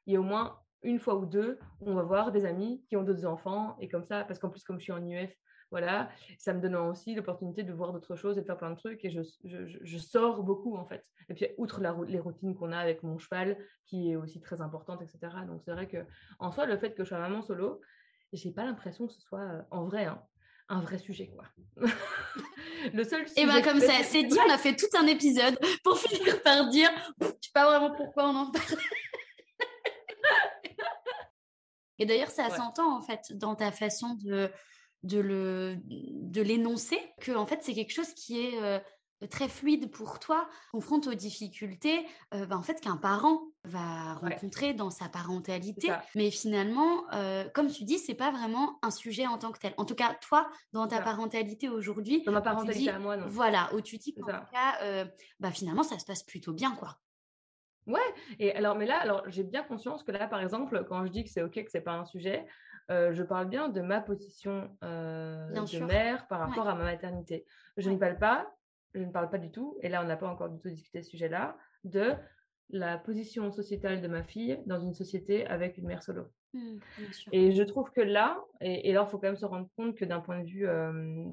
il y a au moins une fois ou deux, on va voir des amis qui ont d'autres enfants. Et comme ça, parce qu'en plus, comme je suis en UF, voilà, ça me donne aussi l'opportunité de voir d'autres choses et de faire plein de trucs. Et je, sors beaucoup, en fait. Et puis, outre les routines qu'on a avec mon cheval, qui est aussi très importante, etc. Donc, c'est vrai que, en soi, le fait que je sois maman solo, j'ai pas l'impression que ce soit euh, en vrai, hein, un vrai sujet, quoi. le seul Et bien, comme ça, c'est dit, on a fait tout un épisode pour finir par dire, je sais pas vraiment pourquoi on en parle. Et d'ailleurs, ça s'entend en fait dans ta façon de, de, le, de l'énoncer, que en fait, c'est quelque chose qui est euh, très fluide pour toi, confronte aux difficultés euh, bah, en fait, qu'un parent va rencontrer dans sa parentalité. Mais finalement, euh, comme tu dis, c'est pas vraiment un sujet en tant que tel. En tout cas, toi, dans ta parentalité aujourd'hui, dans ma parentalité à moi, non. Voilà, où tu dis qu'en tout cas, euh, bah, finalement, ça se passe plutôt bien, quoi. Ouais, et alors, mais là, alors j'ai bien conscience que là, par exemple, quand je dis que c'est ok, que c'est pas un sujet, euh, je parle bien de ma position de mère par rapport à ma maternité. Je ne parle pas, je ne parle pas du tout, et là, on n'a pas encore du tout discuté ce sujet-là, de la position sociétale de ma fille dans une société avec une mère solo. Mmh, et je trouve que là, et, là, il faut quand même se rendre compte que d'un point de vue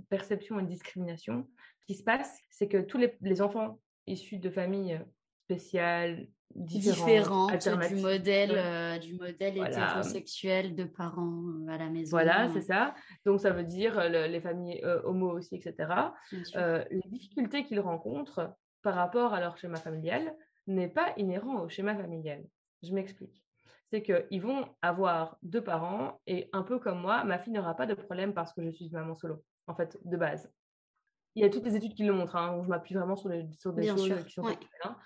perception et discrimination, ce qui se passe, c'est que tous les, enfants issus de familles spéciales, différentes, du modèle, du modèle hétérosexuel de parents à la maison. Voilà, c'est ça. Donc ça veut dire les familles homo aussi, etc. les difficultés qu'ils rencontrent par rapport à leur schéma familial, n'est pas inhérent au schéma familial. Je m'explique. C'est qu'ils vont avoir deux parents et un peu comme moi, ma fille n'aura pas de problème parce que je suis maman solo, en fait, de base. Il y a toutes les études qui le montrent, hein, je m'appuie vraiment sur, des choses qui sont hein.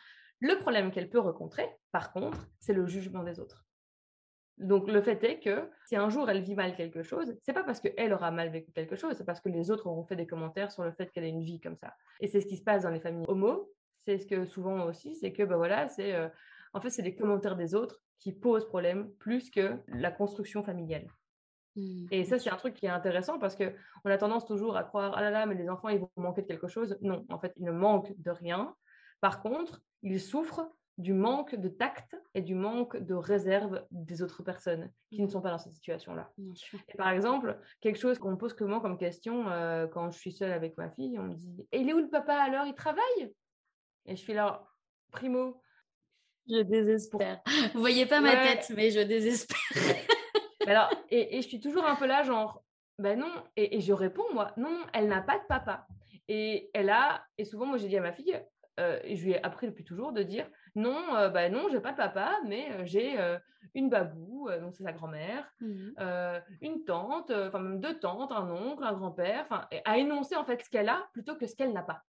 Le problème qu'elle peut rencontrer, par contre, c'est le jugement des autres. Donc le fait est que si un jour elle vit mal quelque chose, c'est pas parce qu'elle aura mal vécu quelque chose, c'est parce que les autres auront fait des commentaires sur le fait qu'elle ait une vie comme ça. Et c'est ce qui se passe dans les familles homo, c'est ce que souvent aussi, c'est que ben voilà, c'est euh, en fait c'est les commentaires des autres qui posent problème plus que la construction familiale. Mmh, et ça, c'est un truc qui est intéressant parce que on a tendance toujours à croire ah là là, mais les enfants ils vont manquer de quelque chose. Non, en fait, ils ne manquent de rien. Par contre, ils souffrent du manque de tact et du manque de réserve des autres personnes qui ne sont pas dans cette situation-là. Et par exemple, quelque chose qu'on me pose comment comme question euh, quand je suis seule avec ma fille, on me dit Et il est où le papa alors? Il travaille? Et je suis là, primo. Je désespère. Vous voyez pas ma tête, mais je désespère. alors, et, je suis toujours un peu là, genre, ben non. Et, et je réponds, moi, non, elle n'a pas de papa. Et elle a, et souvent, moi, j'ai dit à ma fille, euh, et je lui ai appris depuis toujours de dire non, euh, bah non, j'ai pas de papa, mais euh, j'ai une babou, donc c'est sa grand-mère, mmh une tante, enfin même deux tantes, un oncle, un grand-père, enfin à énoncer en fait ce qu'elle a plutôt que ce qu'elle n'a pas.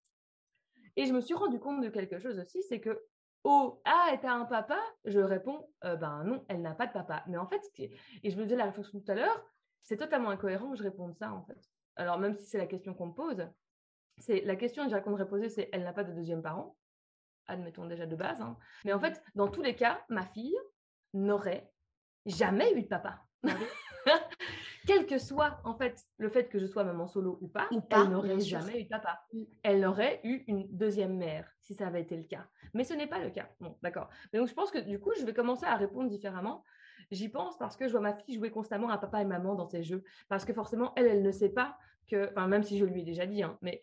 Et je me suis rendu compte de quelque chose aussi, c'est que oh ah t'as un papa, je réponds ben non, elle n'a pas de papa. Mais en fait, et je me disais la réflexion tout à l'heure, c'est totalement incohérent que je réponde ça en fait. Alors même si c'est la question qu'on me pose, c'est la question déjà qu'on devrait poser, c'est elle n'a pas de deuxième parent, admettons déjà de base. Hein. Mais en fait, dans tous les cas, ma fille n'aurait jamais eu de papa. Quel que soit en fait le fait que je sois maman solo ou pas, elle n'aurait jamais eu de papa. Elle n'aurait eu une deuxième mère si ça avait été le cas. Mais ce n'est pas le cas. Bon, d'accord. Mais donc je pense que du coup, je vais commencer à répondre différemment. J'y pense parce que je vois ma fille jouer constamment à papa et maman dans ses jeux. Parce que forcément, elle, elle ne sait pas que, enfin, même si je lui ai déjà dit, hein, mais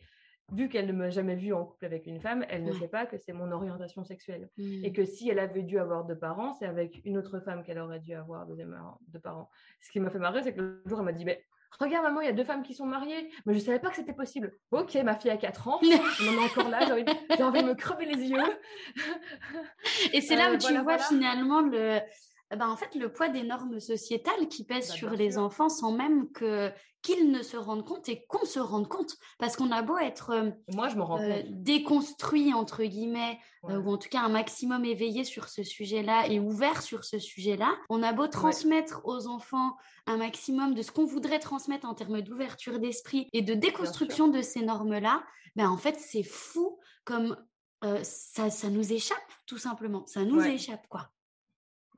vu qu'elle ne m'a jamais vue en couple avec une femme, elle ne sait pas que c'est mon orientation sexuelle. Et mmh. que si elle avait dû avoir deux parents, c'est avec une autre femme qu'elle aurait dû avoir deux parents. Ce qui m'a fait marrer, c'est que le jour, elle m'a dit, mais regarde maman, il y a deux femmes qui sont mariées, mais je ne savais pas que c'était possible. Ok, ma fille a 4 ans, on en est encore là, j'ai envie, de me crever les yeux. Et c'est là où euh, tu vois finalement le... Eh ben, en fait, le poids des normes sociétales qui pèsent bah, sur les enfants sans même que qu'ils ne se rendent compte et qu'on se rende compte. Parce qu'on a beau être euh, Moi, je euh, déconstruit, entre guillemets, euh, ou en tout cas un maximum éveillé sur ce sujet-là et ouvert sur ce sujet-là, on a beau transmettre aux enfants un maximum de ce qu'on voudrait transmettre en termes d'ouverture d'esprit et de déconstruction de ces normes-là, ben, en fait, c'est fou comme ça, ça nous échappe, tout simplement. Ça nous échappe, quoi.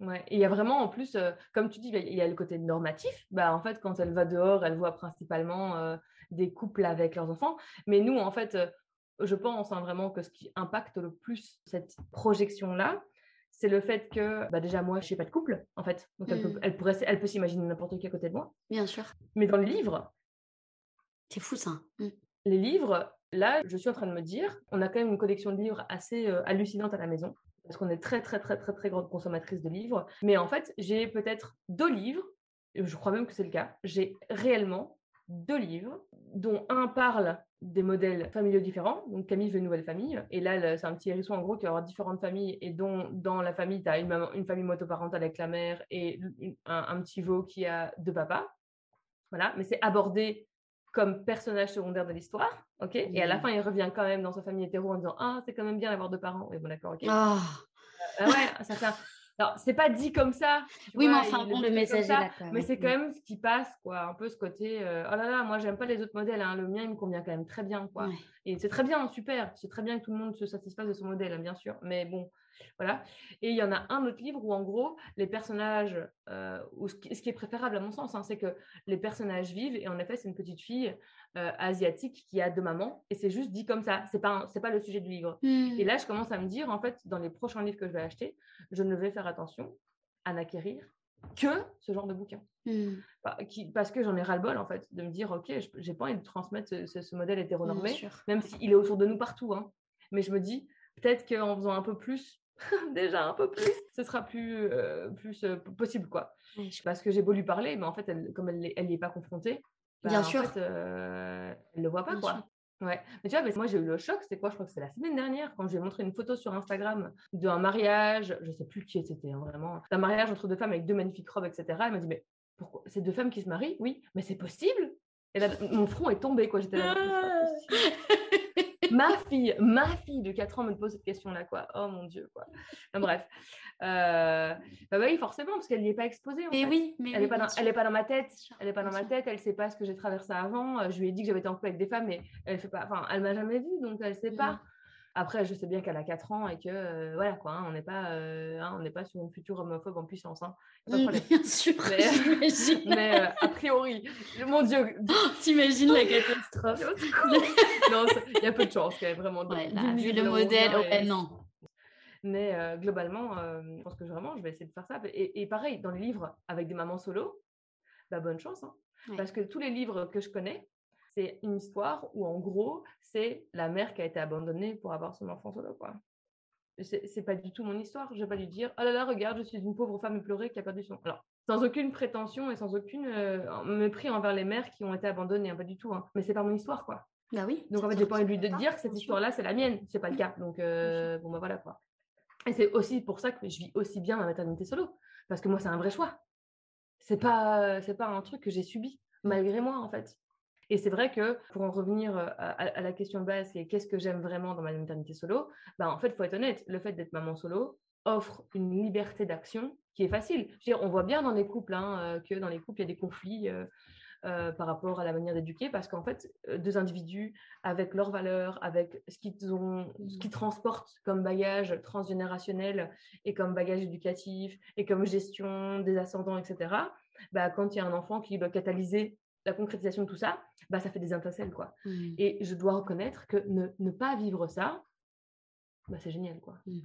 Ouais, et il y a vraiment en plus, euh, comme tu dis, il y a le côté normatif. Bah, en fait, quand elle va dehors, elle voit principalement euh, des couples avec leurs enfants. Mais nous, en fait, euh, je pense hein, vraiment que ce qui impacte le plus cette projection-là, c'est le fait que, bah, déjà, moi, je n'ai pas de couple, en fait. Donc, elle, peut, mmh. elle, pourrait, elle peut s'imaginer n'importe qui à côté de moi. Bien sûr. Mais dans les livres. C'est fou, ça. Mmh. Les livres, là, je suis en train de me dire, on a quand même une collection de livres assez hallucinante à la maison parce qu'on est très, très, très, très, très grande consommatrice de livres. Mais en fait, j'ai peut-être deux livres, je crois même que c'est le cas, j'ai réellement deux livres, dont un parle des modèles familiaux différents. Donc Camille veut une nouvelle famille. Et là, c'est un petit hérisson en gros qui aura différentes familles et dont dans la famille, tu as une, famille motoparentale avec la mère et un, petit veau qui a deux papas. Voilà, mais c'est abordé comme personnage secondaire de l'histoire, ok? Et à la fin, il revient quand même dans sa famille hétéro en disant Ah, c'est quand même bien d'avoir deux parents. Et bon, d'accord, ok. Ah. Euh, ouais, ça fait. Alors, c'est pas dit comme ça. Oui, mais enfin, le, le message est là. Mais c'est quand même ce qui passe, quoi. Un peu ce côté, euh, oh là là, moi, j'aime pas les autres modèles. Hein. Le mien, il me convient quand même très bien, quoi. Et c'est très bien, super. C'est très bien que tout le monde se satisfasse de son modèle, hein, bien sûr. Mais bon, voilà. Et il y en a un autre livre où, en gros, les personnages, euh, ce, qui, est préférable à mon sens, hein, c'est que les personnages vivent. Et en effet, c'est une petite fille euh, asiatique qui a deux mamans. Et c'est juste dit comme ça. C'est pas, c'est pas le sujet du livre. Et là, je commence à me dire, en fait, dans les prochains livres que je vais acheter, je ne vais faire attention à n'acquérir que ce genre de bouquin. Hmm. parce que j'en ai ras-le-bol, en fait, de me dire, OK, j'ai pas envie de transmettre ce, modèle hétéronormé, même s'il est autour de nous partout. Hein. Mais je me dis, peut-être qu'en faisant un peu plus déjà un peu plus, ce sera plus, euh, plus euh, possible, quoi. Parce que j'ai beau lui parler, mais en fait, elle, comme elle n'y est pas confrontée, bah, bien sûr, fait, euh, elle le voit pas, quoi. Ouais. Mais tu vois, moi j'ai eu le choc, c'est quoi? Je crois que c'est la semaine dernière quand j'ai montré une photo sur Instagram d'un mariage, je sais plus qui c'était hein, vraiment, d'un mariage entre deux femmes avec deux magnifiques robes, etc. Elle m'a dit mais pourquoi? C'est deux femmes qui se marient? Oui, mais c'est possible? Et là, mon front est tombé quoi. J'étais là. ma fille, ma fille de 4 ans me pose cette question-là, quoi. Oh mon Dieu, quoi. bref. Euh, bah, oui, forcément, parce qu'elle n'y est pas exposée. mais oui, mais elle n'est pas, dans, elle est pas dans ma tête. Elle n'est pas dans ma tête. Elle sait pas ce que j'ai traversé avant. Euh, je lui ai dit que j'avais été en couple avec des femmes, mais elle fait pas. Enfin, elle m'a jamais vue, donc elle sait pas. Après, je sais bien qu'elle a 4 ans et que, euh, voilà, quoi, hein, on n'est pas, euh, hein, on pas sur une future homophobe en puissance. Hein, bien sûr, mais, mais euh, a priori, mon Dieu. T'imagines la catastrophe. non, il y a peu de chance, quand même, vraiment. Ouais, vu le modèle, non. Mais globalement, je pense que vraiment, je vais essayer de faire ça. Et, pareil, dans les livres avec des mamans solo, bah, bonne chance. Hein. Parce que tous les livres que je connais, c'est une histoire où en gros, c'est la mère qui a été abandonnée pour avoir son enfant solo. Quoi. C'est pas du tout mon histoire. Je vais pas lui dire Oh là là, regarde, je suis une pauvre femme pleurée qui a perdu son. Alors, sans aucune prétention et sans aucune mépris envers les mères qui ont été abandonnées, hein, pas du tout. Hein. Mais c'est pas mon histoire, quoi. Bah oui. Donc en fait, j'ai pas envie de lui dire que cette histoire-là, c'est la mienne. C'est pas le cas. Donc bon, bah voilà, quoi. Et c'est aussi pour ça que je vis aussi bien ma maternité solo. Parce que moi, c'est un vrai choix. C'est pas, c'est pas un truc que j'ai subi, malgré moi, en fait. Et c'est vrai que pour en revenir à, la question de base, qu'est-ce que j'aime vraiment dans ma maternité solo bah, En fait, il faut être honnête, le fait d'être maman solo offre une liberté d'action qui est facile. Dire, on voit bien dans les couples hein, que dans les couples, il y a des conflits. par rapport à la manière d'éduquer parce qu'en fait deux individus avec leurs valeurs avec ce qu'ils ont ce qu'ils transportent comme bagage transgénérationnel et comme bagage éducatif et comme gestion des ascendants etc bah, quand il y a un enfant qui doit catalyser la concrétisation de tout ça, bah, ça fait des étincelles, quoi. Mmh. Et je dois reconnaître que ne, ne pas vivre ça, bah, c'est génial, quoi. Mmh.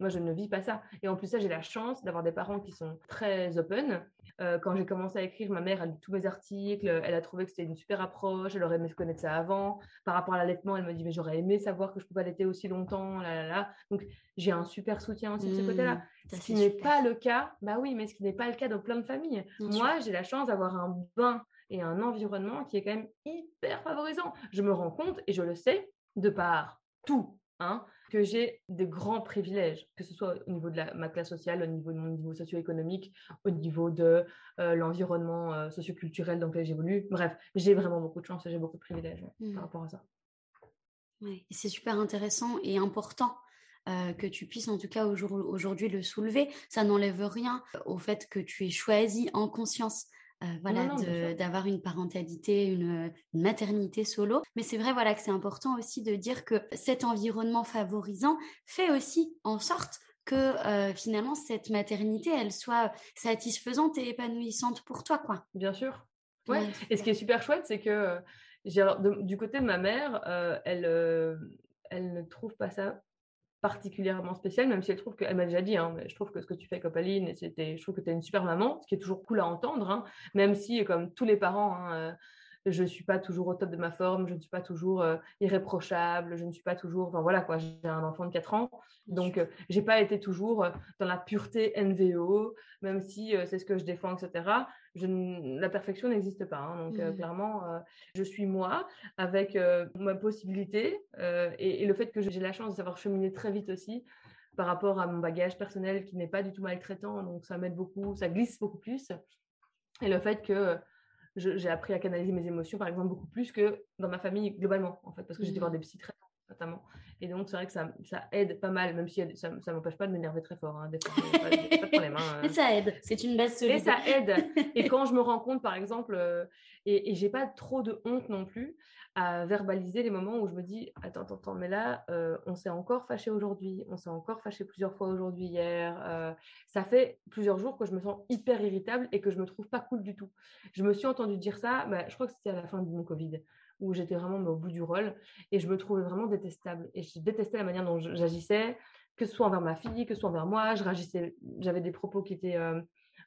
Moi, je ne vis pas ça. Et en plus, ça, j'ai la chance d'avoir des parents qui sont très open. Euh, quand j'ai commencé à écrire, ma mère a lu tous mes articles. Elle a trouvé que c'était une super approche. Elle aurait aimé connaître ça avant. Par rapport à l'allaitement, elle me dit Mais j'aurais aimé savoir que je pouvais allaiter aussi longtemps. Là, là, là. Donc, j'ai un super soutien aussi de ce côté-là. Mmh, ce qui n'est pas le cas, bah oui, mais ce qui n'est pas le cas dans plein de familles. Moi, j'ai la chance d'avoir un bain et un environnement qui est quand même hyper favorisant. Je me rends compte et je le sais de par tout. Hein, que j'ai des grands privilèges, que ce soit au niveau de ma classe sociale, au niveau de mon niveau socio-économique, au niveau de euh, l'environnement euh, socio-culturel dans lequel j'évolue. Bref, j'ai vraiment beaucoup de chance et j'ai beaucoup de privilèges par mmh. rapport à ça. Ouais, c'est super intéressant et important euh, que tu puisses en tout cas aujourd'hui le soulever. Ça n'enlève rien au fait que tu aies choisi en conscience euh, voilà, d'avoir une parentalité, une, maternité solo. Mais c'est vrai, voilà, que c'est important aussi de dire que cet environnement favorisant fait aussi en sorte que euh, finalement cette maternité, elle soit satisfaisante et épanouissante pour toi, quoi. Bien sûr. Ouais. et ce qui est super chouette, c'est que euh, j'ai du côté de ma mère, elle, elle ne trouve pas ça particulièrement spécial, même si elle trouve qu'elle m'a déjà dit, hein, je trouve que ce que tu fais, Copaline, c'était, je trouve que tu es une super maman, ce qui est toujours cool à entendre, hein, même si, comme tous les parents, hein, euh, je ne suis pas toujours au top de ma forme, je ne suis pas toujours euh, irréprochable, je ne suis pas toujours. Enfin voilà quoi, j'ai un enfant de 4 ans, donc je euh, j'ai pas été toujours dans la pureté NVO, même si c'est ce que je défends, etc. Je la perfection n'existe pas. Hein, donc mmh. clairement, je suis moi avec ma possibilité et, et, le fait que j'ai la chance de savoir cheminer très vite aussi par rapport à mon bagage personnel qui n'est pas du tout maltraitant, donc ça m'aide beaucoup, ça glisse beaucoup plus. Et le fait que j'ai appris à canaliser mes émotions, par exemple, beaucoup plus que dans ma famille globalement, en fait, parce que j'étais voir mmh. des psy très notamment. Et donc, c'est vrai que ça, ça, aide pas mal, même si ça ne m'empêche pas de m'énerver très fort. Hein, des fois, pas, de problème. Hein, ça aide, c'est une base solide. Et ça aide. Et quand je me rends compte, par exemple, euh, et, et j'ai pas trop de honte non plus, à verbaliser les moments où je me dis attends, attends, attends mais là, euh, on s'est encore fâché aujourd'hui, on s'est encore fâché plusieurs fois aujourd'hui, hier. Euh, ça fait plusieurs jours que je me sens hyper irritable et que je me trouve pas cool du tout. Je me suis entendu dire ça, bah, je crois que c'était à la fin de mon Covid où j'étais vraiment au bout du rôle et je me trouvais vraiment détestable et je détestais la manière dont j'agissais que ce soit envers ma fille, que ce soit envers moi, je réagissais, j'avais des propos qui étaient euh,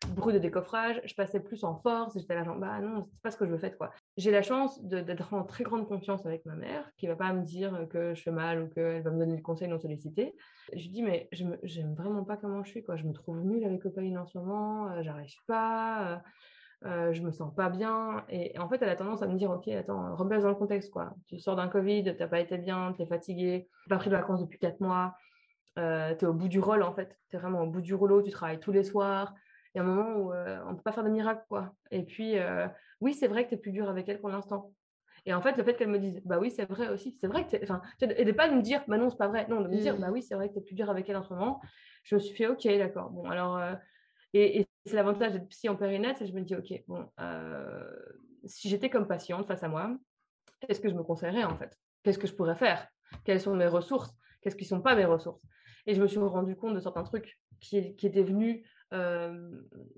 de décoffrage, je passais plus en force, j'étais là genre, bah non, c'est pas ce que je veux faire, quoi. J'ai la chance d'être en très grande confiance avec ma mère, qui va pas me dire que je fais mal ou qu'elle va me donner le conseil non sollicité. Je lui dis, mais je j'aime vraiment pas comment je suis, quoi. Je me trouve nulle avec Copaline en ce moment, euh, j'arrive pas, euh, euh, je me sens pas bien. Et, en fait, elle a tendance à me dire, ok, attends, remets dans le contexte, quoi. Tu sors d'un Covid, t'as pas été bien, t'es fatigué, pas pris de vacances depuis quatre mois. Euh, tu es au bout du rôle en fait, tu es vraiment au bout du rouleau, tu travailles tous les soirs, il y a un moment où euh, on peut pas faire de miracle, quoi. Et puis, euh, oui, c'est vrai que tu es plus dur avec elle pour l'instant. Et en fait, le fait qu'elle me dise, bah oui, c'est vrai aussi, c'est vrai que enfin, et de pas me dire, bah non, c'est pas vrai, non, de me dire, mmh. bah oui, c'est vrai que tu es plus dur avec elle en ce moment. Je me suis fait, ok, d'accord. Bon, alors, euh, et, c'est l'avantage d'être psy en périnette, c'est que je me dis, ok, bon, si j'étais comme patiente face à moi, qu'est-ce que je me conseillerais en fait? Qu'est-ce que je pourrais faire? Quelles sont mes ressources? Qu'est-ce qui ne sont pas mes ressources? Et je me suis rendu compte de certains trucs qui, qui étaient venus euh,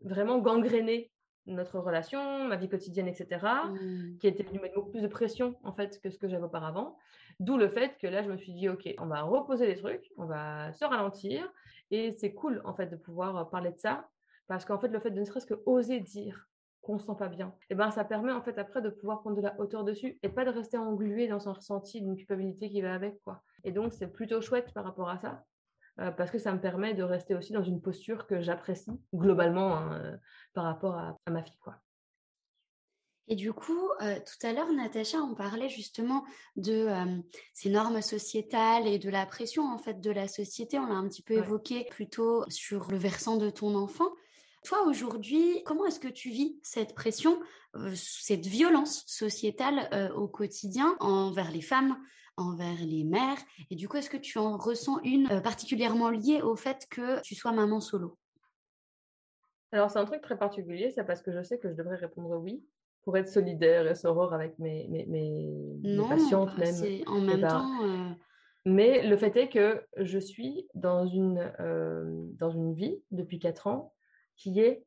vraiment gangréner notre relation, ma vie quotidienne, etc., mmh. qui était venu mettre beaucoup plus de pression en fait que ce que j'avais auparavant. D'où le fait que là, je me suis dit, ok, on va reposer les trucs, on va se ralentir, et c'est cool en fait de pouvoir parler de ça, parce qu'en fait, le fait de ne serait-ce que oser dire qu'on se sent pas bien, et eh ben ça permet en fait après de pouvoir prendre de la hauteur dessus et pas de rester englué dans son ressenti d'une culpabilité qui va avec quoi. Et donc c'est plutôt chouette par rapport à ça. Euh, parce que ça me permet de rester aussi dans une posture que j'apprécie globalement hein, euh, par rapport à, ma fille. Quoi. Et du coup, euh, tout à l'heure, Natacha, on parlait justement de ces normes sociétales et de la pression en fait de la société. On l'a un petit peu évoqué plutôt sur le versant de ton enfant. Toi, aujourd'hui, comment est-ce que tu vis cette pression, cette violence sociétale au quotidien envers les femmes, envers les mères? Et du coup, est-ce que tu en ressens une euh, particulièrement liée au fait que tu sois maman solo? Alors, c'est un truc très particulier, c'est parce que je sais que je devrais répondre oui pour être solidaire et soror avec mes, mes, mes, patientes bah, même. En même temps. Euh Mais le fait est que je suis dans une, euh, dans une vie depuis quatre ans qui est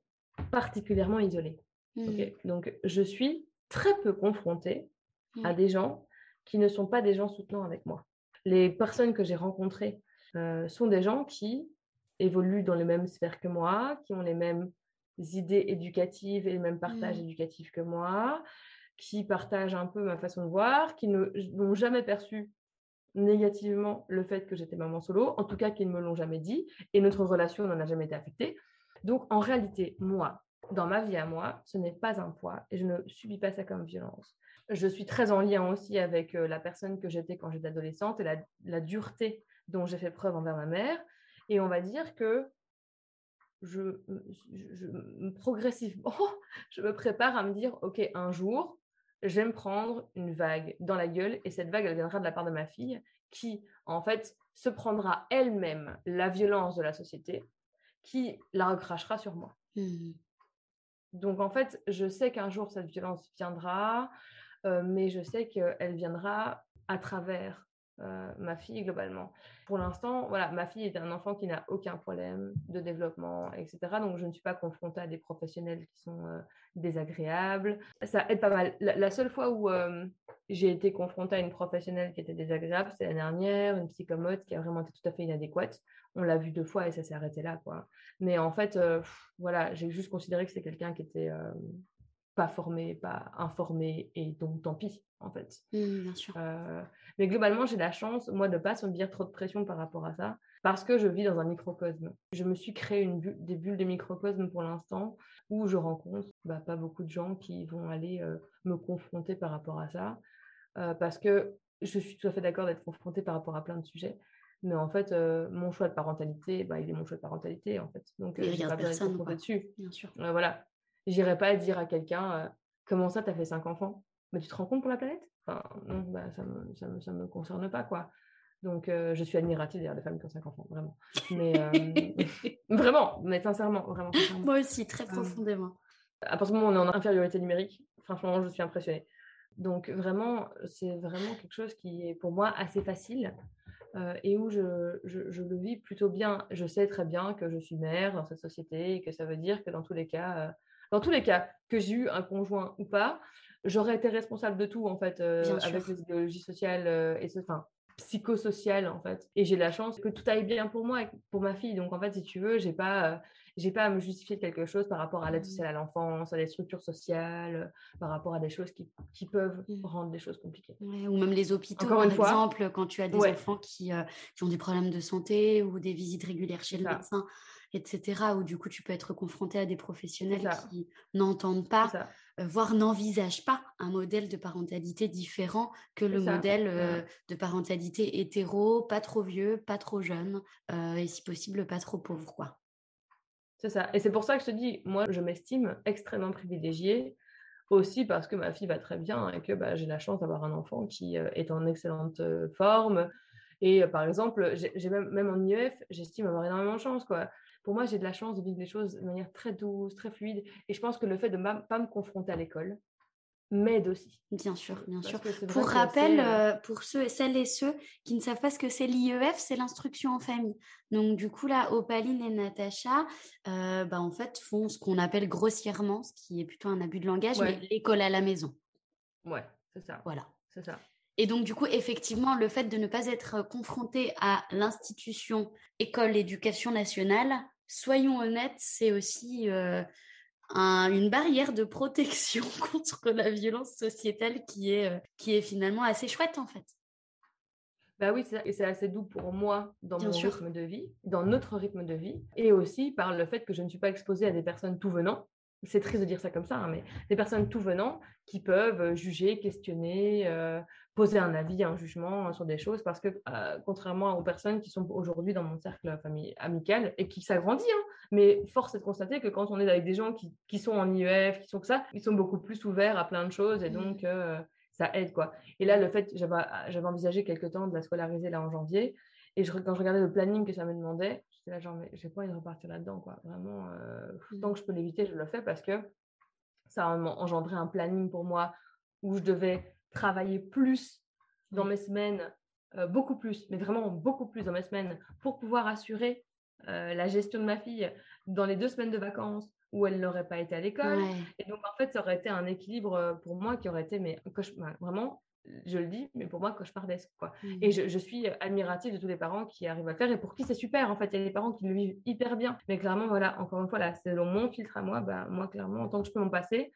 particulièrement isolée. Mmh. Donc, je suis très peu confrontée à des gens qui ne sont pas des gens soutenants avec moi. Les personnes que j'ai rencontrées euh, sont des gens qui évoluent dans les mêmes sphères que moi, qui ont les mêmes idées éducatives et les mêmes partages mmh. éducatifs que moi, qui partagent un peu ma façon de voir, qui n'ont jamais perçu négativement le fait que j'étais maman solo, en tout cas qui ne me l'ont jamais dit, et notre relation n'en a jamais été affectée. Donc en réalité, moi, dans ma vie à moi, ce n'est pas un poids et je ne subis pas ça comme violence je suis très en lien aussi avec euh, la personne que j'étais quand j'étais adolescente et la, dureté dont j'ai fait preuve envers ma mère. Et on va dire que je, progressivement, je me prépare à me dire, OK, un jour, je vais me prendre une vague dans la gueule et cette vague, elle viendra de la part de ma fille qui, en fait, se prendra elle-même la violence de la société, qui la recrachera sur moi. Mmh. Donc, en fait, je sais qu'un jour, cette violence viendra. Euh, mais je sais qu'elle viendra à travers euh, ma fille globalement. Pour l'instant, voilà, ma fille est un enfant qui n'a aucun problème de développement, etc. Donc, je ne suis pas confrontée à des professionnels qui sont euh, désagréables. Ça aide pas mal. La, seule fois où j'ai été confrontée à une professionnelle qui était désagréable, c'est la dernière, une psychomote qui a vraiment été tout à fait inadéquate. On l'a vu deux fois et ça s'est arrêté là, quoi. Mais en fait, voilà, j'ai juste considéré que c'est quelqu'un qui était pas formé, pas informé, et donc tant pis, en fait. Mmh, bien sûr. Euh, mais globalement, j'ai la chance, moi, de ne pas subir trop de pression par rapport à ça, parce que je vis dans un microcosme. Je me suis créé une des bulles de microcosme pour l'instant, où je rencontre bah, pas beaucoup de gens qui vont aller euh, me confronter par rapport à ça, euh, parce que je suis tout à fait d'accord d'être confrontée par rapport à plein de sujets. Mais en fait, mon choix de parentalité, bah, il est mon choix de parentalité, en fait. Donc, je n'ai pas confrontée dessus. Bien sûr. voilà. J'irai pas dire à quelqu'un euh, comment ça, tu as fait cinq enfants? Mais tu te rends compte pour la planète? Enfin, non, bah, ça ne me, ça me, concerne pas. quoi. Donc, euh, je suis admirative derrière des femmes qui ont cinq enfants, vraiment. Mais euh, vraiment, mais sincèrement, vraiment. Moi aussi, très profondément. à partir du moment où on est en infériorité numérique, franchement, je suis impressionnée. Donc, vraiment, c'est vraiment quelque chose qui est pour moi assez facile. et où je, je, je, le vis plutôt bien. Je sais très bien que je suis mère dans cette société et que ça veut dire que dans tous les cas, dans tous les cas, que j'ai eu un conjoint ou pas, j'aurais été responsable de tout, en fait, euh, avec les idéologies sociales euh, et ce, enfin, psychosociales, en fait. Et j'ai la chance que tout aille bien pour moi et pour ma fille. Donc, en fait, si tu veux, j'ai pas, euh, j'ai pas à me justifier de quelque chose par rapport à l'aide mmh. sociale à l'enfance, à des structures sociales, par rapport à des choses qui, qui peuvent mmh. rendre les choses compliquées. ou même les hôpitaux, Encore par exemple, quand tu as des enfants qui, qui, ont des problèmes de santé ou des visites régulières chez le médecin etc. Où du coup, tu peux être confronté à des professionnels qui n'entendent pas, euh, voire n'envisagent pas un modèle de parentalité différent que le modèle euh, de parentalité hétéro, pas trop vieux, pas trop jeune, euh, et si possible, pas trop pauvre, quoi. C'est ça. Et c'est pour ça que je te dis, moi, je m'estime extrêmement privilégiée aussi parce que ma fille va très bien et que bah, j'ai la chance d'avoir un enfant qui est en excellente forme. Et par exemple, j'ai même, même en IEF, j'estime avoir énormément de chance. Quoi pour moi, j'ai de la chance de vivre les choses de manière très douce, très fluide. Et je pense que le fait de ne pas me confronter à l'école, m'aide aussi. Bien sûr, bien sûr. Pour rappel, euh, pour ceux et celles et ceux qui ne savent pas ce que c'est l'IEF, c'est l'instruction en famille. Donc du coup là, Opaline et Natacha, euh, bah, en fait, font ce qu'on appelle grossièrement, ce qui est plutôt un abus de langage, mais l'école à la maison. Ouais, c'est ça. Voilà. C'est ça. Et donc, du coup, effectivement, le fait de ne pas être confronté à l'institution école éducation nationale, soyons honnêtes, c'est aussi euh, une barrière de protection contre la violence sociétale qui est, euh, qui est finalement assez chouette, en fait. Bah oui, et c'est assez doux pour moi dans mon rythme de vie, dans notre rythme de vie, et aussi par le fait que je ne suis pas exposée à des personnes tout venant, c'est triste de dire ça comme ça, hein, mais des personnes tout venant qui peuvent euh, juger, questionner, euh, poser un avis, un jugement sur des choses, parce que euh, contrairement aux personnes qui sont aujourd'hui dans mon cercle famille, amical et qui s'agrandit, hein, mais force est de constater que quand on est avec des gens qui, qui, sont en IEF, qui sont que ça, ils sont beaucoup plus ouverts à plein de choses et donc ça aide quoi. Et là, le fait, j'avais envisagé quelques temps de la scolariser là en janvier, et je, quand je regardais le planning que ça me demandait, j'étais là genre, mais j'ai pas envie de repartir là-dedans, quoi. Vraiment, euh, tant que je peux l'éviter, je le fais parce que ça a engendré un planning pour moi où je devais travailler plus dans mes semaines, euh, beaucoup plus, mais vraiment beaucoup plus dans mes semaines pour pouvoir assurer euh, la gestion de ma fille dans les deux semaines de vacances où elle n'aurait pas été à l'école. Et donc, en fait, ça aurait été un équilibre pour moi qui aurait été mais, vraiment je le dis, mais pour moi, cauchemardesque. Quoi. Mmh. Et je, suis admirative de tous les parents qui arrivent à le faire et pour qui c'est super. En fait, il y a des parents qui le vivent hyper bien. Mais clairement, voilà, encore une fois, là, c'est mon filtre à moi. Bah, moi, clairement, en tant que je peux m'en passer,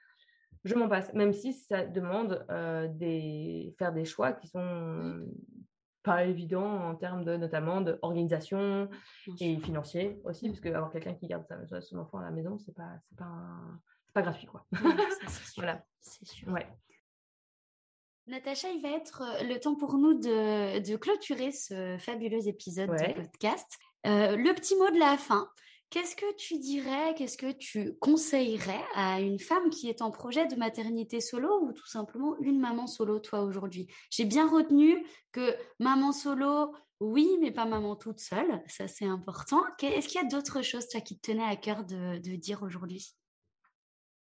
je m'en passe. Même si ça demande euh, des, faire des choix qui sont pas évidents en termes de notamment d'organisation et financier aussi, mmh. parce qu'avoir quelqu'un qui garde son enfant à la maison, c'est pas, c'est pas, pas gratuit. Quoi. voilà. C'est sûr. Ouais. Natacha, il va être euh, le temps pour nous de, clôturer ce fabuleux épisode de podcast. Euh, le petit mot de la fin. Qu'est-ce que tu dirais, qu'est-ce que tu conseillerais à une femme qui est en projet de maternité solo ou tout simplement une maman solo, toi, aujourd'hui? J'ai bien retenu que maman solo, oui, mais pas maman toute seule, ça c'est important. Est-ce qu'il y a d'autres choses, toi, qui te tenaient à cœur de dire aujourd'hui?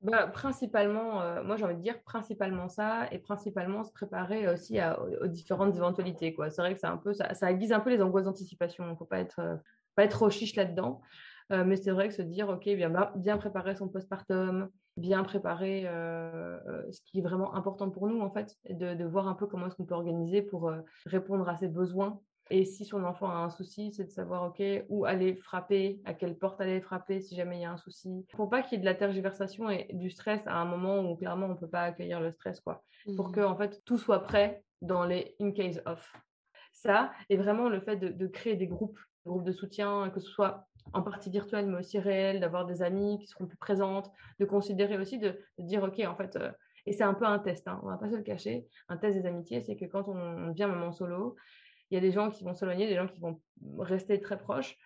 Bah, principalement, euh, moi j'ai envie de dire principalement ça et principalement se préparer aussi aux, différentes éventualités. C'est vrai que un peu, ça, ça, aiguise un peu les angoisses d'anticipation. Il ne faut pas être, euh, pas être chiche là-dedans. Euh, mais c'est vrai que se dire, OK, bien, bien préparer son postpartum, bien préparer ce qui est vraiment important pour nous, en fait, de, de voir un peu comment est-ce qu'on peut organiser pour répondre à ses besoins et si son enfant a un souci, c'est de savoir, OK, où aller frapper, à quelle porte aller frapper si jamais il y a un souci. Pour pas qu'il y ait de la tergiversation et du stress à un moment où clairement on peut pas accueillir le stress, quoi. Pour mmh. que, en fait, tout soit prêt dans les in case of. Ça, et vraiment le fait de, créer des groupes, des groupes de soutien, que ce soit en partie virtuel, mais aussi réel, d'avoir des amis qui seront plus présentes, de considérer aussi, de, dire, OK, en fait, euh, et c'est un peu un test, hein, on va pas se le cacher, un test des amitiés, c'est que quand on, on devient maman solo, il y a des gens qui vont s'éloigner, des gens qui vont rester très proches.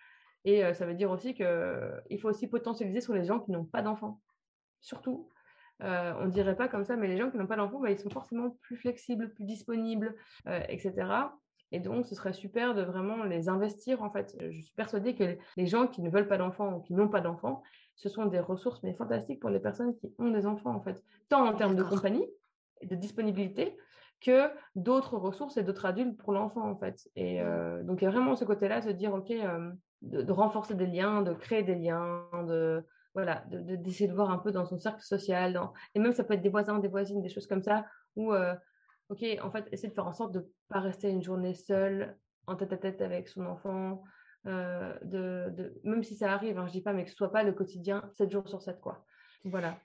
Et euh, ça veut dire aussi qu'il faut aussi potentialiser sur les gens qui n'ont pas d'enfants. Surtout, euh, on ne dirait pas comme ça, mais les gens qui n'ont pas d'enfants, bah, ils sont forcément plus flexibles, plus disponibles, euh, etc. Et donc, ce serait super de vraiment les investir, en fait. Je suis persuadée que les gens qui ne veulent pas d'enfants ou qui n'ont pas d'enfants, ce sont des ressources, mais fantastiques pour les personnes qui ont des enfants, en fait. Tant en termes de compagnie et de disponibilité, que d'autres ressources et d'autres adultes pour l'enfant, en fait. Et mmh. euh, donc, il y a vraiment ce côté-là, se dire, OK, euh, de, renforcer des liens, de créer des liens, de voilà, d'essayer de, voir un peu dans son cercle social. Dans... Et même, ça peut être des voisins, des voisines, des choses comme ça, où, euh, OK, en fait, essayer de faire en sorte de ne pas rester une journée seule, en tête à tête avec son enfant, de, de, même si ça arrive, hein, je dis pas, mais que ce soit pas le quotidien 7 jours sur 7, quoi. Voilà.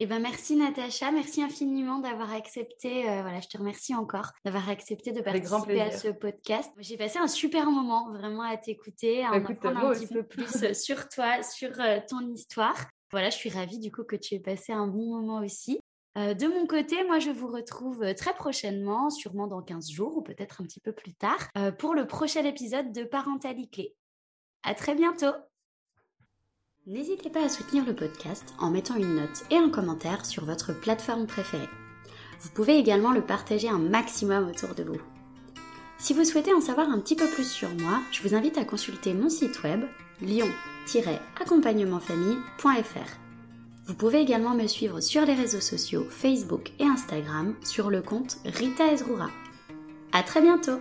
Eh ben merci Natacha, merci infiniment d'avoir accepté. Euh, voilà, je te remercie encore d'avoir accepté de participer à ce podcast. J'ai passé un super moment vraiment à t'écouter, à en apprendre un petit peu plus sur toi, sur euh, ton histoire. Voilà, je suis ravie du coup que tu aies passé un bon moment aussi. Euh, de mon côté, moi, je vous retrouve très prochainement, sûrement dans 15 jours ou peut-être un petit peu plus tard, pour le prochain épisode de Parentalité. À très bientôt! N'hésitez pas à soutenir le podcast en mettant une note et un commentaire sur votre plateforme préférée. Vous pouvez également le partager un maximum autour de vous. Si vous souhaitez en savoir un petit peu plus sur moi, je vous invite à consulter mon site web lion-accompagnementfamille.fr. Vous pouvez également me suivre sur les réseaux sociaux Facebook et Instagram sur le compte Rita Ezrura. À très bientôt